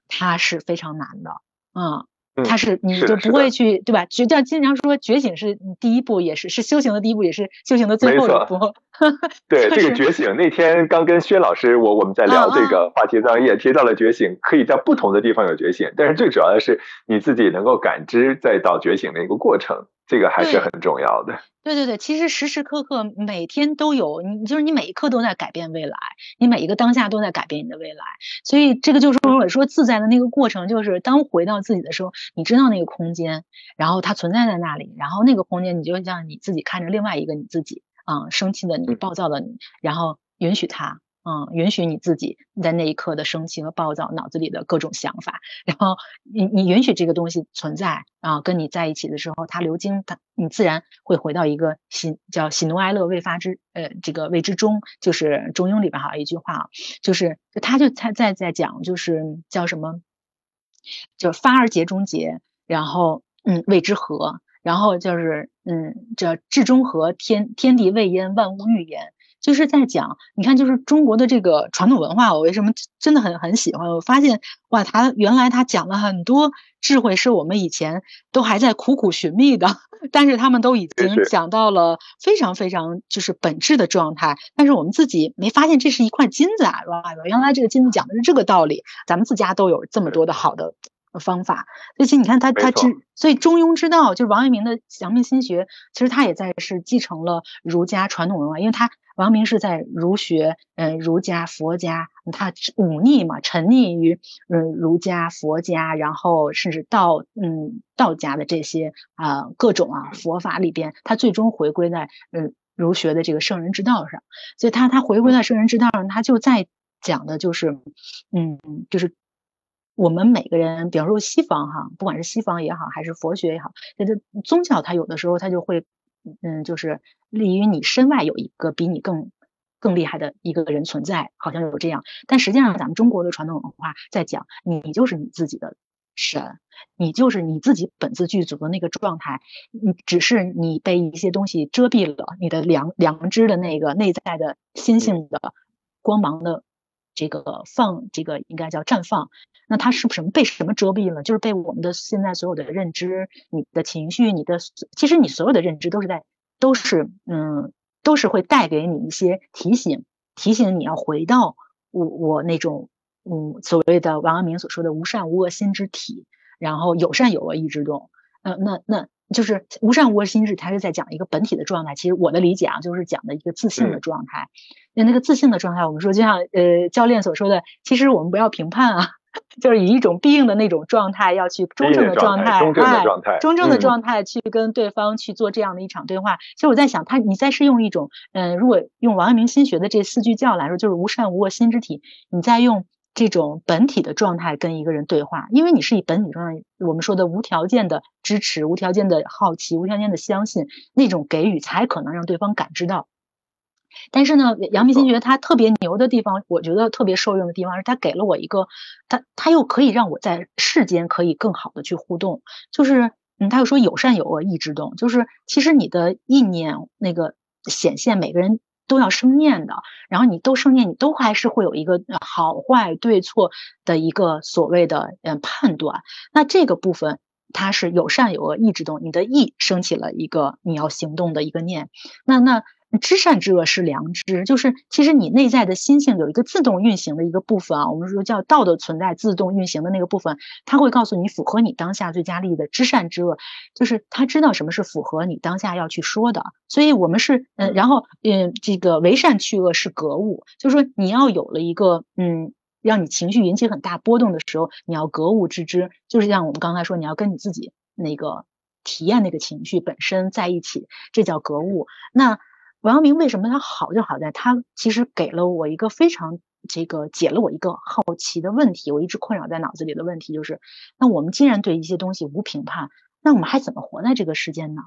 它是非常难的，嗯。他是你就不会去对吧？觉叫经常说觉醒是第一步，也是是修行的第一步，也是修行的最后一步。对这个觉醒，那天刚跟薛老师我我们在聊这个话题当中也提到了觉醒，可以在不同的地方有觉醒，但是最主要的是你自己能够感知再到觉醒的一个过程。这个还是很重要的。对对对，其实时时刻刻每天都有，你就是你每一刻都在改变未来，你每一个当下都在改变你的未来。所以这个就是我说自在的那个过程，就是当回到自己的时候，你知道那个空间，然后它存在在那里，然后那个空间你就像你自己看着另外一个你自己啊，生气的你，暴躁的你，然后允许它。嗯，允许你自己在那一刻的生气和暴躁，脑子里的各种想法，然后你你允许这个东西存在啊，跟你在一起的时候，它流经，它你自然会回到一个喜叫喜怒哀乐未发之呃这个未之中，就是中庸里边哈一句话啊，就是他就他在在讲就是叫什么，就发而结中结，然后嗯谓之和，然后就是嗯叫至中和，天天地未焉，万物欲焉。就是在讲，你看，就是中国的这个传统文化，我为什么真的很很喜欢？我发现，哇，他原来他讲了很多智慧，是我们以前都还在苦苦寻觅的，但是他们都已经讲到了非常非常就是本质的状态，但是我们自己没发现这是一块金子啊，哇，原来这个金子讲的是这个道理，咱们自家都有这么多的好的方法，而且你看他他之，所以中庸之道就是王阳明的阳明心学，其实他也在是继承了儒家传统文化，因为他。王阳明是在儒学，嗯，儒家、佛家，他忤逆嘛，沉溺于嗯儒家、佛家，然后甚至道，嗯道家的这些啊各种啊佛法里边，他最终回归在嗯儒学的这个圣人之道上。所以他他回归在圣人之道上，他就在讲的就是，嗯，就是我们每个人，比方说西方哈，不管是西方也好，还是佛学也好，这个宗教它有的时候它就会，嗯，就是利于你身外有一个比你更更厉害的一个人存在，好像有这样。但实际上，咱们中国的传统文化在讲，你就是你自己的神，你就是你自己本自具足的那个状态，你只是你被一些东西遮蔽了你的良良知的那个内在的心性的光芒的。这个放，这个应该叫绽放。那它是什么被什么遮蔽了？就是被我们的现在所有的认知、你的情绪、你的，其实你所有的认知都是在，都是嗯，都是会带给你一些提醒，提醒你要回到我我那种嗯所谓的王阳明所说的无善无恶心之体，然后有善有恶意之动。嗯，那那。就是无善无恶心智，他是在讲一个本体的状态。其实我的理解啊，就是讲的一个自信的状态。那那个自信的状态，我们说就像呃教练所说的，其实我们不要评判啊，就是以一种必应的那种状态，要去中正的状态，中正的状态，中正的状态去跟对方去做这样的一场对话。其实我在想，他你再是用一种嗯，如果用王阳明心学的这四句教来说，就是无善无恶心之体，你再用。这种本体的状态跟一个人对话，因为你是以本体状态，我们说的无条件的支持、无条件的好奇、无条件的相信，那种给予才可能让对方感知到。但是呢，阳明心学它特别牛的地方，我觉得特别受用的地方是，它给了我一个，它它又可以让我在世间可以更好的去互动。就是，嗯，他又说有善有恶意之动，就是其实你的意念那个显现，每个人。都要生念的，然后你都生念，你都还是会有一个好坏对错的一个所谓的嗯判断。那这个部分它是有善有恶意之动，你的意升起了一个你要行动的一个念，那那。知善知恶是良知，就是其实你内在的心性有一个自动运行的一个部分啊，我们说叫道德存在，自动运行的那个部分，它会告诉你符合你当下最佳利益的知善知恶，就是他知道什么是符合你当下要去说的，所以我们是嗯，然后嗯，这个为善去恶是格物，就是说你要有了一个嗯，让你情绪引起很大波动的时候，你要格物致知，就是像我们刚才说，你要跟你自己那个体验那个情绪本身在一起，这叫格物。那王阳明为什么他好就好在他其实给了我一个非常这个解了我一个好奇的问题，我一直困扰在脑子里的问题就是，那我们既然对一些东西无评判，那我们还怎么活在这个世间呢？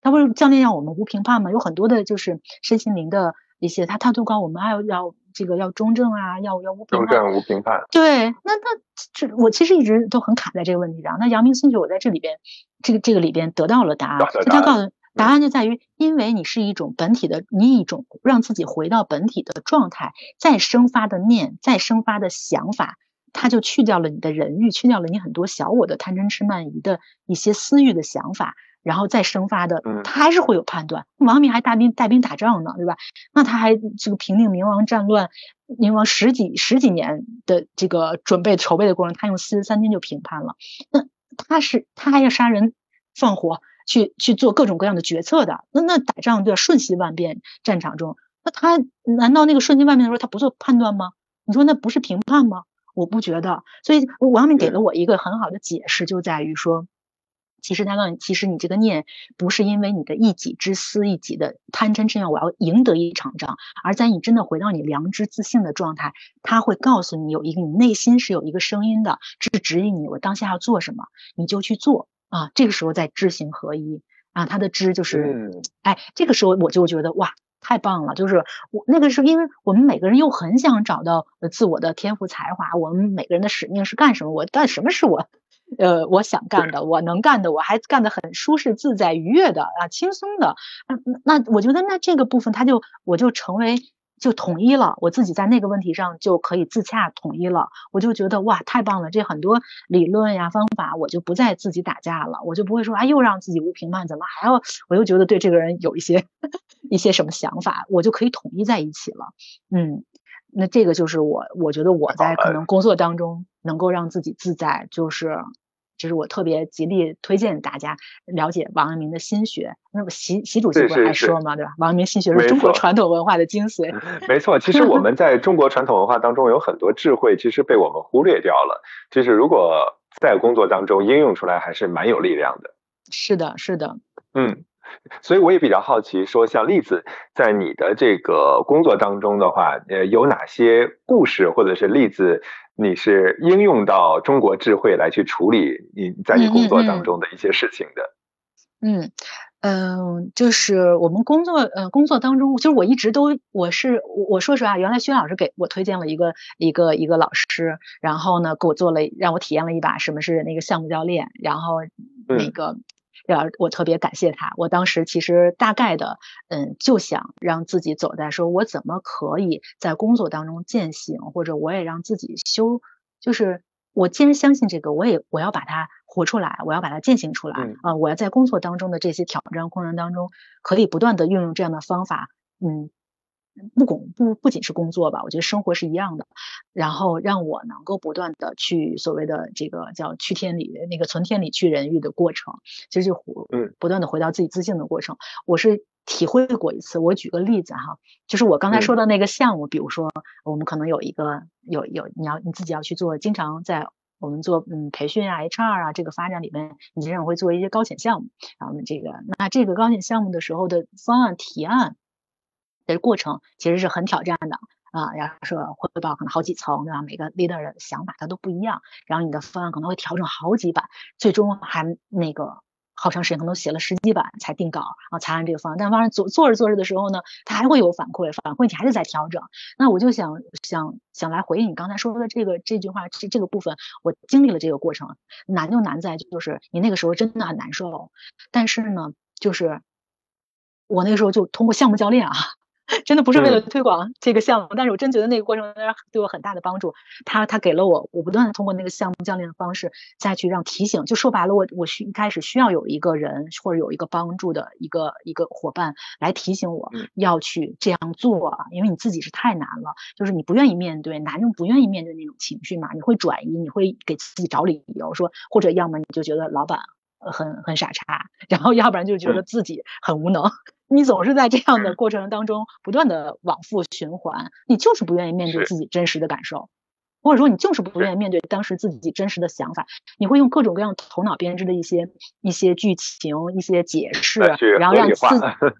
他不是教练让我们无评判吗？有很多的就是身心灵的一些，他他都告诉我们，还要要这个要中正啊，要要无评判。中正无评判。对，那那这我其实一直都很卡在这个问题上。那阳明心学我在这里边，这个这个里边得到了答案，他告诉。答案就在于，因为你是一种本体的，你一种让自己回到本体的状态，再生发的念，再生发的想法，它就去掉了你的人欲，去掉了你很多小我的贪嗔痴慢疑的一些私欲的想法，然后再生发的，他还是会有判断。王明还带兵带兵打仗呢，对吧？那他还这个平定明王战乱，明王十几十几年的这个准备筹备的过程，他用四十三天就平叛了。那他是他还要杀人放火。去去做各种各样的决策的，那那打仗对瞬息万变，战场中，那他难道那个瞬息万变的时候他不做判断吗？你说那不是评判吗？我不觉得，所以王阳明给了我一个很好的解释，就在于说，其实他告诉你，其实你这个念不是因为你的一己之私、一己的贪嗔痴愿，我要赢得一场仗，而在你真的回到你良知自信的状态，他会告诉你有一个你内心是有一个声音的，是指引你我当下要做什么，你就去做。啊，这个时候在知行合一啊，他的知就是，哎，这个时候我就觉得哇，太棒了！就是我那个时候，因为我们每个人又很想找到自我的天赋才华，我们每个人的使命是干什么？我干什么是我，呃，我想干的，我能干的，我还干得很舒适、自在、愉悦的啊，轻松的。那那我觉得那这个部分，他就我就成为。就统一了，我自己在那个问题上就可以自洽统一了，我就觉得哇，太棒了！这很多理论呀方法，我就不再自己打架了，我就不会说啊，又让自己无评判，怎么还要？我又觉得对这个人有一些 一些什么想法，我就可以统一在一起了。嗯，那这个就是我，我觉得我在可能工作当中能够让自己自在，就是。这是我特别极力推荐大家了解王阳明的心学。那么习习主席不是还说嘛，对吧？王阳明心学是中国传统文化的精髓。没错，其实我们在中国传统文化当中有很多智慧，其实被我们忽略掉了。就是如果在工作当中应用出来，还是蛮有力量的。是的，是的。嗯。所以我也比较好奇，说像栗子在你的这个工作当中的话，呃，有哪些故事或者是例子，你是应用到中国智慧来去处理你在你工作当中的一些事情的？嗯。嗯，就是我们工作，呃，工作当中，就是我一直都，我是，我说实话，原来薛老师给我推荐了一个一个一个老师，然后呢，给我做了，让我体验了一把什么是那个项目教练，然后那个，要我特别感谢他。我当时其实大概的，嗯，就想让自己走在，说我怎么可以在工作当中践行，或者我也让自己修，就是。我既然相信这个，我也我要把它活出来，我要把它践行出来啊！我要在工作当中的这些挑战过程当中，可以不断的运用这样的方法，嗯，不工不不仅是工作吧，我觉得生活是一样的。然后让我能够不断的去所谓的这个叫去天理那个存天理去人欲的过程，其实就嗯不断的回到自己自信的过程。我是体会过一次，我举个例子哈，就是我刚才说的那个项目，比如说我们可能有一个。有有，你要你自己要去做，经常在我们做嗯培训啊、HR 啊这个发展里面，你经常会做一些高潜项目。然后呢，这个那这个高潜项目的时候的方案提案的过程，其实是很挑战的啊。然后说汇报可能好几层，对吧？每个 leader 的想法它都不一样，然后你的方案可能会调整好几版，最终还那个。好长时间，可能写了十几版才定稿啊，才按这个方案。但反正做做着做着的时候呢，他还会有反馈，反馈你还是在调整。那我就想想想来回应你刚才说的这个这句话，这这个部分，我经历了这个过程，难就难在就是你那个时候真的很难受，但是呢，就是我那个时候就通过项目教练啊。真的不是为了推广这个项目，但是我真觉得那个过程对我很大的帮助。他他给了我，我不断的通过那个项目教练的方式再去让提醒。就说白了，我我需一开始需要有一个人或者有一个帮助的一个一个伙伴来提醒我要去这样做，因为你自己是太难了，就是你不愿意面对，男人不愿意面对那种情绪嘛，你会转移，你会给自己找理由说，或者要么你就觉得老板很很傻叉，然后要不然就觉得自己很无能。你总是在这样的过程当中不断的往复循环，你就是不愿意面对自己真实的感受，或者说你就是不愿意面对当时自己真实的想法，你会用各种各样头脑编织的一些一些剧情、一些解释，然后让自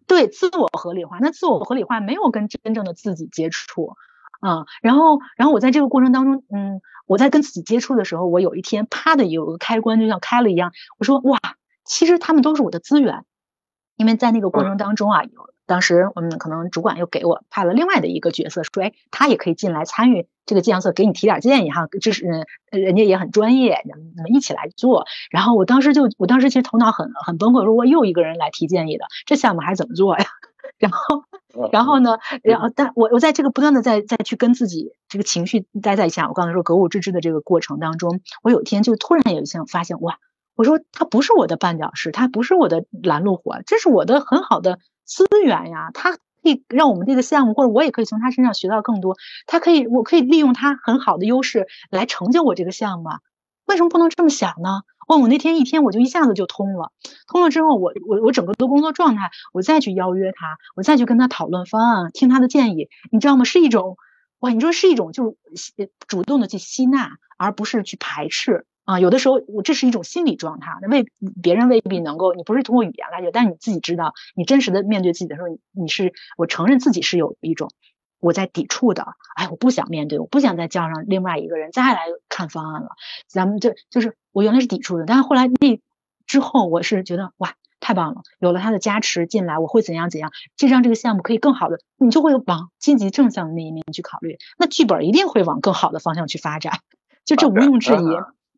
对自我合理化。那自我合理化没有跟真正的自己接触啊。然后，然后我在这个过程当中，嗯，我在跟自己接触的时候，我有一天啪的有个开关就像开了一样，我说哇，其实他们都是我的资源。因为在那个过程当中啊，有当时我们可能主管又给我派了另外的一个角色，说哎，他也可以进来参与这个角色，给你提点建议哈，这是人家也很专业，你们一起来做。然后我当时就，我当时其实头脑很很崩溃，说我又一个人来提建议的，这项目还怎么做呀？然后，然后 呢，然后但我我在这个不断的在再去跟自己这个情绪待在一下，我刚才说格物致知的这个过程当中，我有一天就突然有一项发现，哇！我说他不是我的绊脚石，他不是我的拦路虎，这是我的很好的资源呀。他可以让我们这个项目，或者我也可以从他身上学到更多。他可以，我可以利用他很好的优势来成就我这个项目。为什么不能这么想呢？哇，我那天一天我就一下子就通了。通了之后，我我我整个的工作状态，我再去邀约他，我再去跟他讨论方案，听他的建议，你知道吗？是一种哇，你说是一种就是主动的去吸纳，而不是去排斥。啊，有的时候我这是一种心理状态，那未别人未必能够，你不是通过语言来解，但你自己知道，你真实的面对自己的时候，你是我承认自己是有一种我在抵触的，哎，我不想面对，我不想再叫上另外一个人再来看方案了，咱们就就是我原来是抵触的，但是后来那之后我是觉得哇，太棒了，有了他的加持进来，我会怎样怎样，这让这个项目可以更好的，你就会往积极正向的那一面去考虑，那剧本一定会往更好的方向去发展，就这毋庸置疑。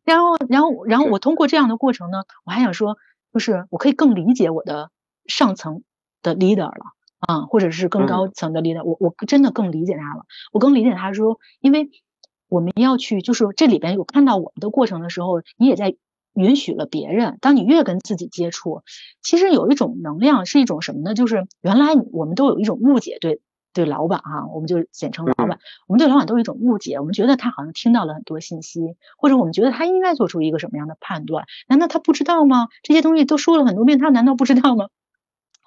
然后，然后，然后我通过这样的过程呢，我还想说，就是我可以更理解我的上层的 leader 了啊，或者是更高层的 leader，我我真的更理解他了。我更理解他说，因为我们要去，就是这里边有看到我们的过程的时候，你也在允许了别人。当你越跟自己接触，其实有一种能量，是一种什么呢？就是原来我们都有一种误解，对。对老板哈，我们就简称老板。我们对老板都有一种误解，我们觉得他好像听到了很多信息，或者我们觉得他应该做出一个什么样的判断？难道他不知道吗？这些东西都说了很多遍，他难道不知道吗？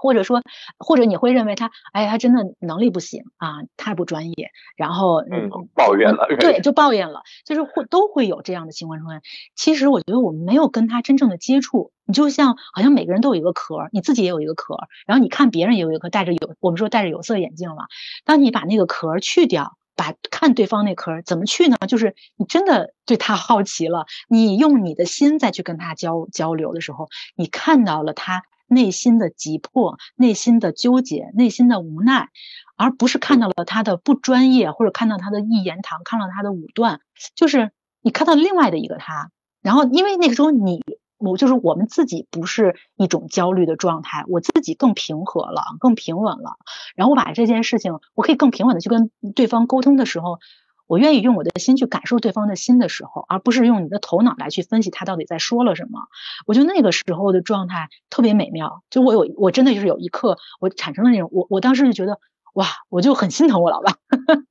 或者说，或者你会认为他，哎，他真的能力不行啊，太不专业，然后嗯，抱怨了，对，就抱怨了，就是会都会有这样的情况出现。其实我觉得我们没有跟他真正的接触，你就像好像每个人都有一个壳，你自己也有一个壳，然后你看别人也有一个壳，戴着有我们说戴着有色眼镜嘛，当你把那个壳去掉。把看对方那壳怎么去呢？就是你真的对他 好奇了，你用你的心再去跟他交交流的时候，你看到了他内心的急迫、内心的纠结、内心的无奈，而不是看到了他的不专业，或者看到他的一言堂，看到他的武断，就是你看到另外的一个他。然后，因为那个时候你。我就是我们自己不是一种焦虑的状态，我自己更平和了，更平稳了。然后我把这件事情，我可以更平稳的去跟对方沟通的时候，我愿意用我的心去感受对方的心的时候，而不是用你的头脑来去分析他到底在说了什么。我觉得那个时候的状态特别美妙。就我有，我真的就是有一刻，我产生了那种，我我当时就觉得，哇，我就很心疼我老板。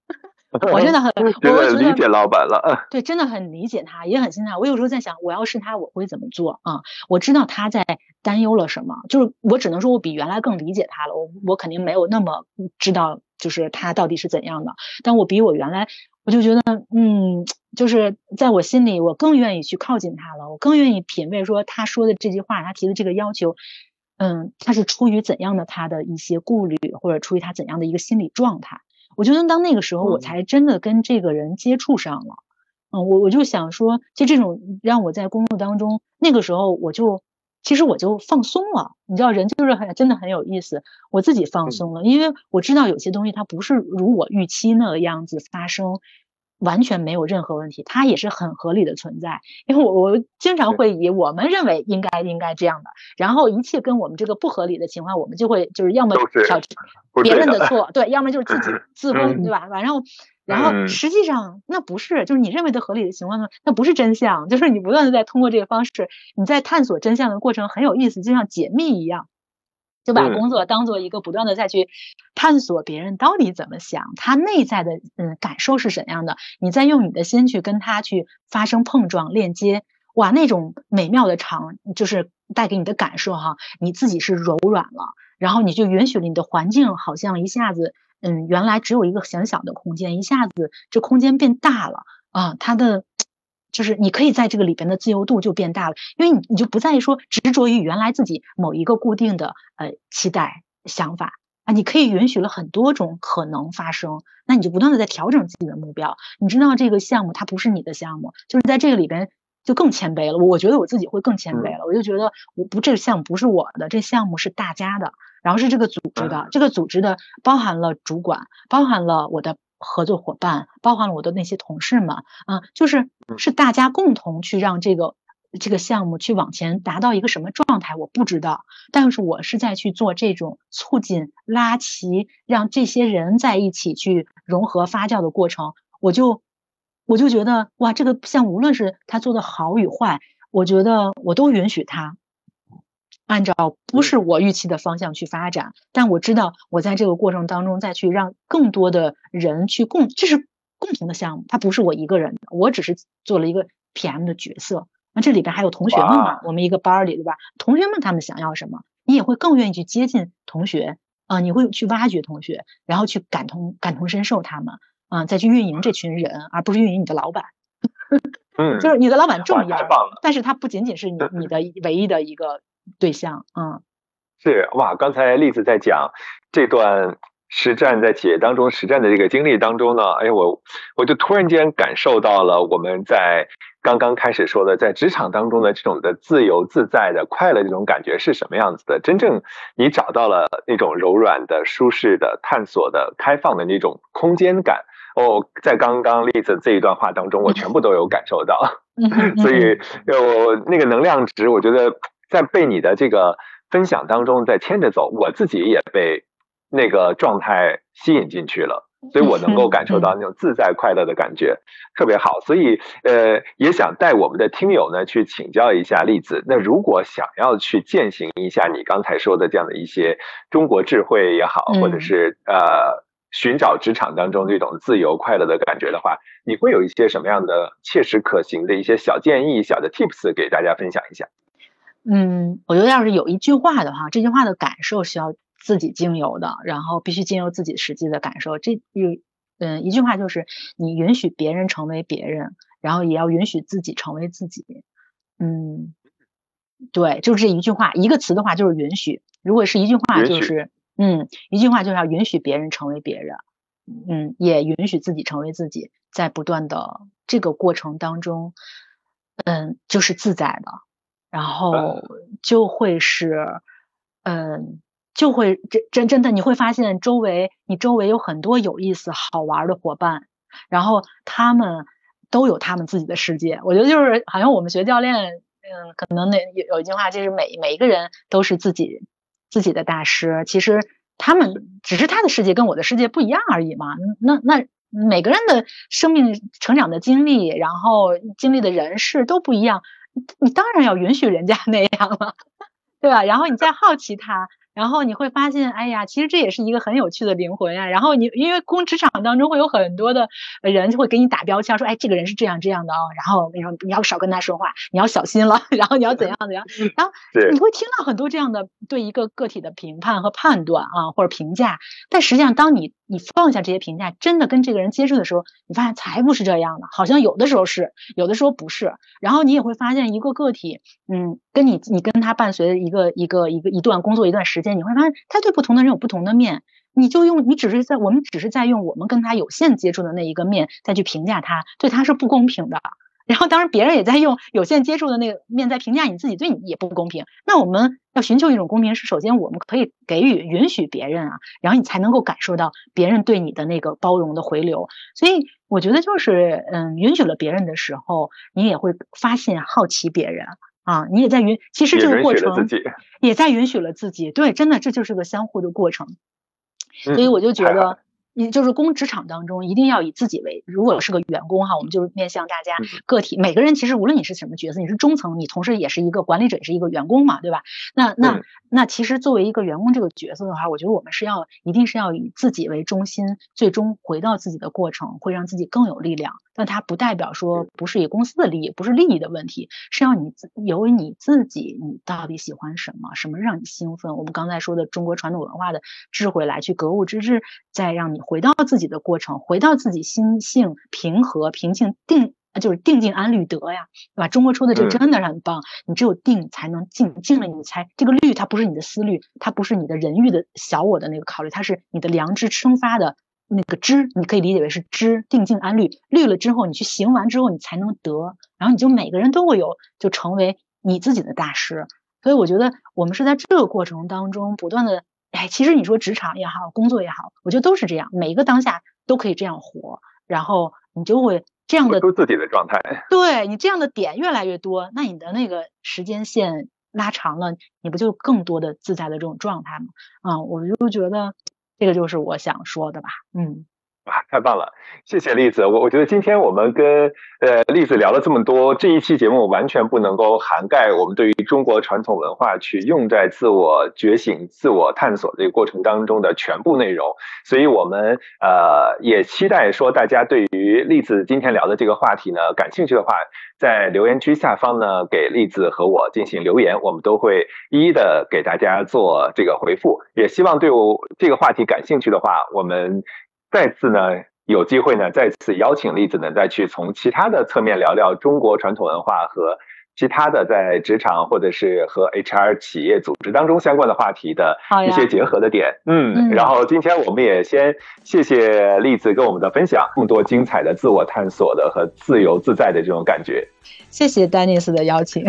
我真的很，我觉得理解老板了。对，真的很理解他，也很心疼。我有时候在想，我要是他，我会怎么做啊？我知道他在担忧了什么，就是我只能说我比原来更理解他了。我我肯定没有那么知道，就是他到底是怎样的。但我比我原来，我就觉得，嗯，就是在我心里，我更愿意去靠近他了。我更愿意品味说他说的这句话，他提的这个要求，嗯，他是出于怎样的他的一些顾虑，或者出于他怎样的一个心理状态。我觉得当那个时候，我才真的跟这个人接触上了。嗯，我我就想说，就这种让我在工作当中，那个时候我就其实我就放松了。你知道，人就是很真的很有意思，我自己放松了，因为我知道有些东西它不是如我预期那个样子发生。完全没有任何问题，它也是很合理的存在。因为我我经常会以我们认为应该应该这样的，然后一切跟我们这个不合理的情况，我们就会就是要么挑别人的错，对，要么就是自己自封，对吧？然后然后实际上那不是，就是你认为的合理的情况呢，那不是真相，就是你不断的在通过这个方式，你在探索真相的过程很有意思，就像解密一样。就把工作当做一个不断的再去探索别人到底怎么想，他内在的嗯感受是怎样的，你再用你的心去跟他去发生碰撞链接，哇，那种美妙的场就是带给你的感受哈，你自己是柔软了，然后你就允许了你的环境好像一下子嗯原来只有一个小小的空间，一下子这空间变大了啊，它的。就是你可以在这个里边的自由度就变大了，因为你你就不再说执着于原来自己某一个固定的呃期待想法啊，你可以允许了很多种可能发生，那你就不断的在调整自己的目标。你知道这个项目它不是你的项目，就是在这个里边就更谦卑了。我觉得我自己会更谦卑了，我就觉得我不这个项目不是我的，这项目是大家的，然后是这个组织的，这个组织的包含了主管，包含了我的。合作伙伴包含了我的那些同事们，啊，就是是大家共同去让这个这个项目去往前达到一个什么状态，我不知道，但是我是在去做这种促进拉齐，让这些人在一起去融合发酵的过程，我就我就觉得哇，这个项目无论是他做的好与坏，我觉得我都允许他。按照不是我预期的方向去发展，但我知道我在这个过程当中再去让更多的人去共，这是共同的项目，它不是我一个人的，我只是做了一个 PM 的角色。那这里边还有同学们嘛？我们一个班里对吧？同学们他们想要什么，你也会更愿意去接近同学啊，你会去挖掘同学，然后去感同感同身受他们啊，再去运营这群人，而不是运营你的老板。嗯，就是你的老板重要，但是他不仅仅是你 你的唯一的一个。对象，嗯，是哇，刚才栗子在讲这段实战在企业当中实战的这个经历当中呢，哎，我我就突然间感受到了我们在刚刚开始说的，在职场当中的这种的自由自在的快乐这种感觉是什么样子的？真正你找到了那种柔软的、舒适的、探索的、开放的那种空间感哦，在刚刚栗子这一段话当中，我全部都有感受到，所以我那个能量值，我觉得。在被你的这个分享当中在牵着走，我自己也被那个状态吸引进去了，所以我能够感受到那种自在快乐的感觉，特别好。所以呃，也想带我们的听友呢去请教一下栗子。那如果想要去践行一下你刚才说的这样的一些中国智慧也好，或者是呃寻找职场当中这种自由快乐的感觉的话，你会有一些什么样的切实可行的一些小建议、小的 tips 给大家分享一下？嗯，我觉得要是有一句话的话，这句话的感受是要自己经由的，然后必须经由自己实际的感受。这有嗯一句话就是，你允许别人成为别人，然后也要允许自己成为自己。嗯，对，就是这一句话，一个词的话就是允许。如果是一句话，就是嗯，一句话就是要允许别人成为别人，嗯，也允许自己成为自己，在不断的这个过程当中，嗯，就是自在的，然后就会是，嗯，就会真真真的你会发现周围你周围有很多有意思好玩的伙伴，然后他们都有他们自己的世界。我觉得就是好像我们学教练，嗯，可能那有有一句话就是每每一个人都是自己。自己的大师，其实他们只是他的世界跟我的世界不一样而已嘛。那那每个人的生命成长的经历，然后经历的人事都不一样，你当然要允许人家 那样了，对吧？然后你再好奇他。然后你会发现，哎呀，其实这也是一个很有趣的灵魂呀。然后你因为工职场当中会有很多的人就会给你打标签，说，哎，这个人是这样这样的哦。然后你说你要少跟他说话，你要小心了。然后你要怎样怎样。然后你会听到很多这样的对一个个体的评判和判断啊，或者评价。但实际上，当你你放下这些评价，真的跟这个人接触的时候，你发现才不是这样的。好像有的时候是，有的时候不是。然后你也会发现一个个体，嗯，跟你你跟他伴随的一个一个一个一段工作一段时。间你会发现，他对不同的人有不同的面，你就用你只是在我们只是在用我们跟他有限接触的那一个面再去评价他，对他是不公平的。然后当然别人也在用有限接触的那个面在评价你自己，对你也不公平。那我们要寻求一种公平，是首先我们可以给予允许别人啊，然后你才能够感受到别人对你的那个包容的回流。所以我觉得就是嗯，允许了别人的时候，你也会发现好奇别人。啊，你也在允，其实这个过程也在允许了自己，对，真的这就是个相互的过程，所以我就觉得。你就是公职场当中一定要以自己为，如果是个员工哈，我们就面向大家个体，每个人其实无论你是什么角色，你是中层，你同时也是一个管理者，也是一个员工嘛，对吧？那那那其实作为一个员工这个角色的话，我觉得我们是要一定是要以自己为中心，最终回到自己的过程，会让自己更有力量。但它不代表说不是以公司的利益，不是利益的问题，是要你自由你自己，你到底喜欢什么，什么让你兴奋？我们刚才说的中国传统文化的智慧来去格物致知，再让你。回到自己的过程，回到自己心性平和、平静、定，就是定静安律得呀，对吧？中国出的这真的是很棒。你只有定才能静，静了你才这个律，它不是你的思虑，它不是你的人欲的小我的那个考虑，它是你的良知生发的那个知，你可以理解为是知。定静安律，律了之后，你去行完之后，你才能得。然后你就每个人都会有，就成为你自己的大师。所以我觉得我们是在这个过程当中不断的。哎，其实你说职场也好，工作也好，我觉得都是这样，每一个当下都可以这样活，然后你就会这样的出自己的状态。对你这样的点越来越多，那你的那个时间线拉长了，你不就更多的自在的这种状态吗？啊，我就觉得这个就是我想说的吧，嗯。哇，太棒了！谢谢栗子。我我觉得今天我们跟呃栗子聊了这么多，这一期节目完全不能够涵盖我们对于中国传统文化去用在自我觉醒、自我探索这个过程当中的全部内容。所以，我们呃也期待说，大家对于栗子今天聊的这个话题呢，感兴趣的话，在留言区下方呢，给栗子和我进行留言，我们都会一一的给大家做这个回复。也希望对我这个话题感兴趣的话，我们。再次呢，有机会呢，再次邀请栗子呢，再去从其他的侧面聊聊中国传统文化和其他的在职场或者是和 HR 企业组织当中相关的话题的一些结合的点。嗯，然后今天我们也先谢谢栗子跟我们的分享，更多精彩的自我探索的和自由自在的这种感觉。谢谢丹尼斯的邀请。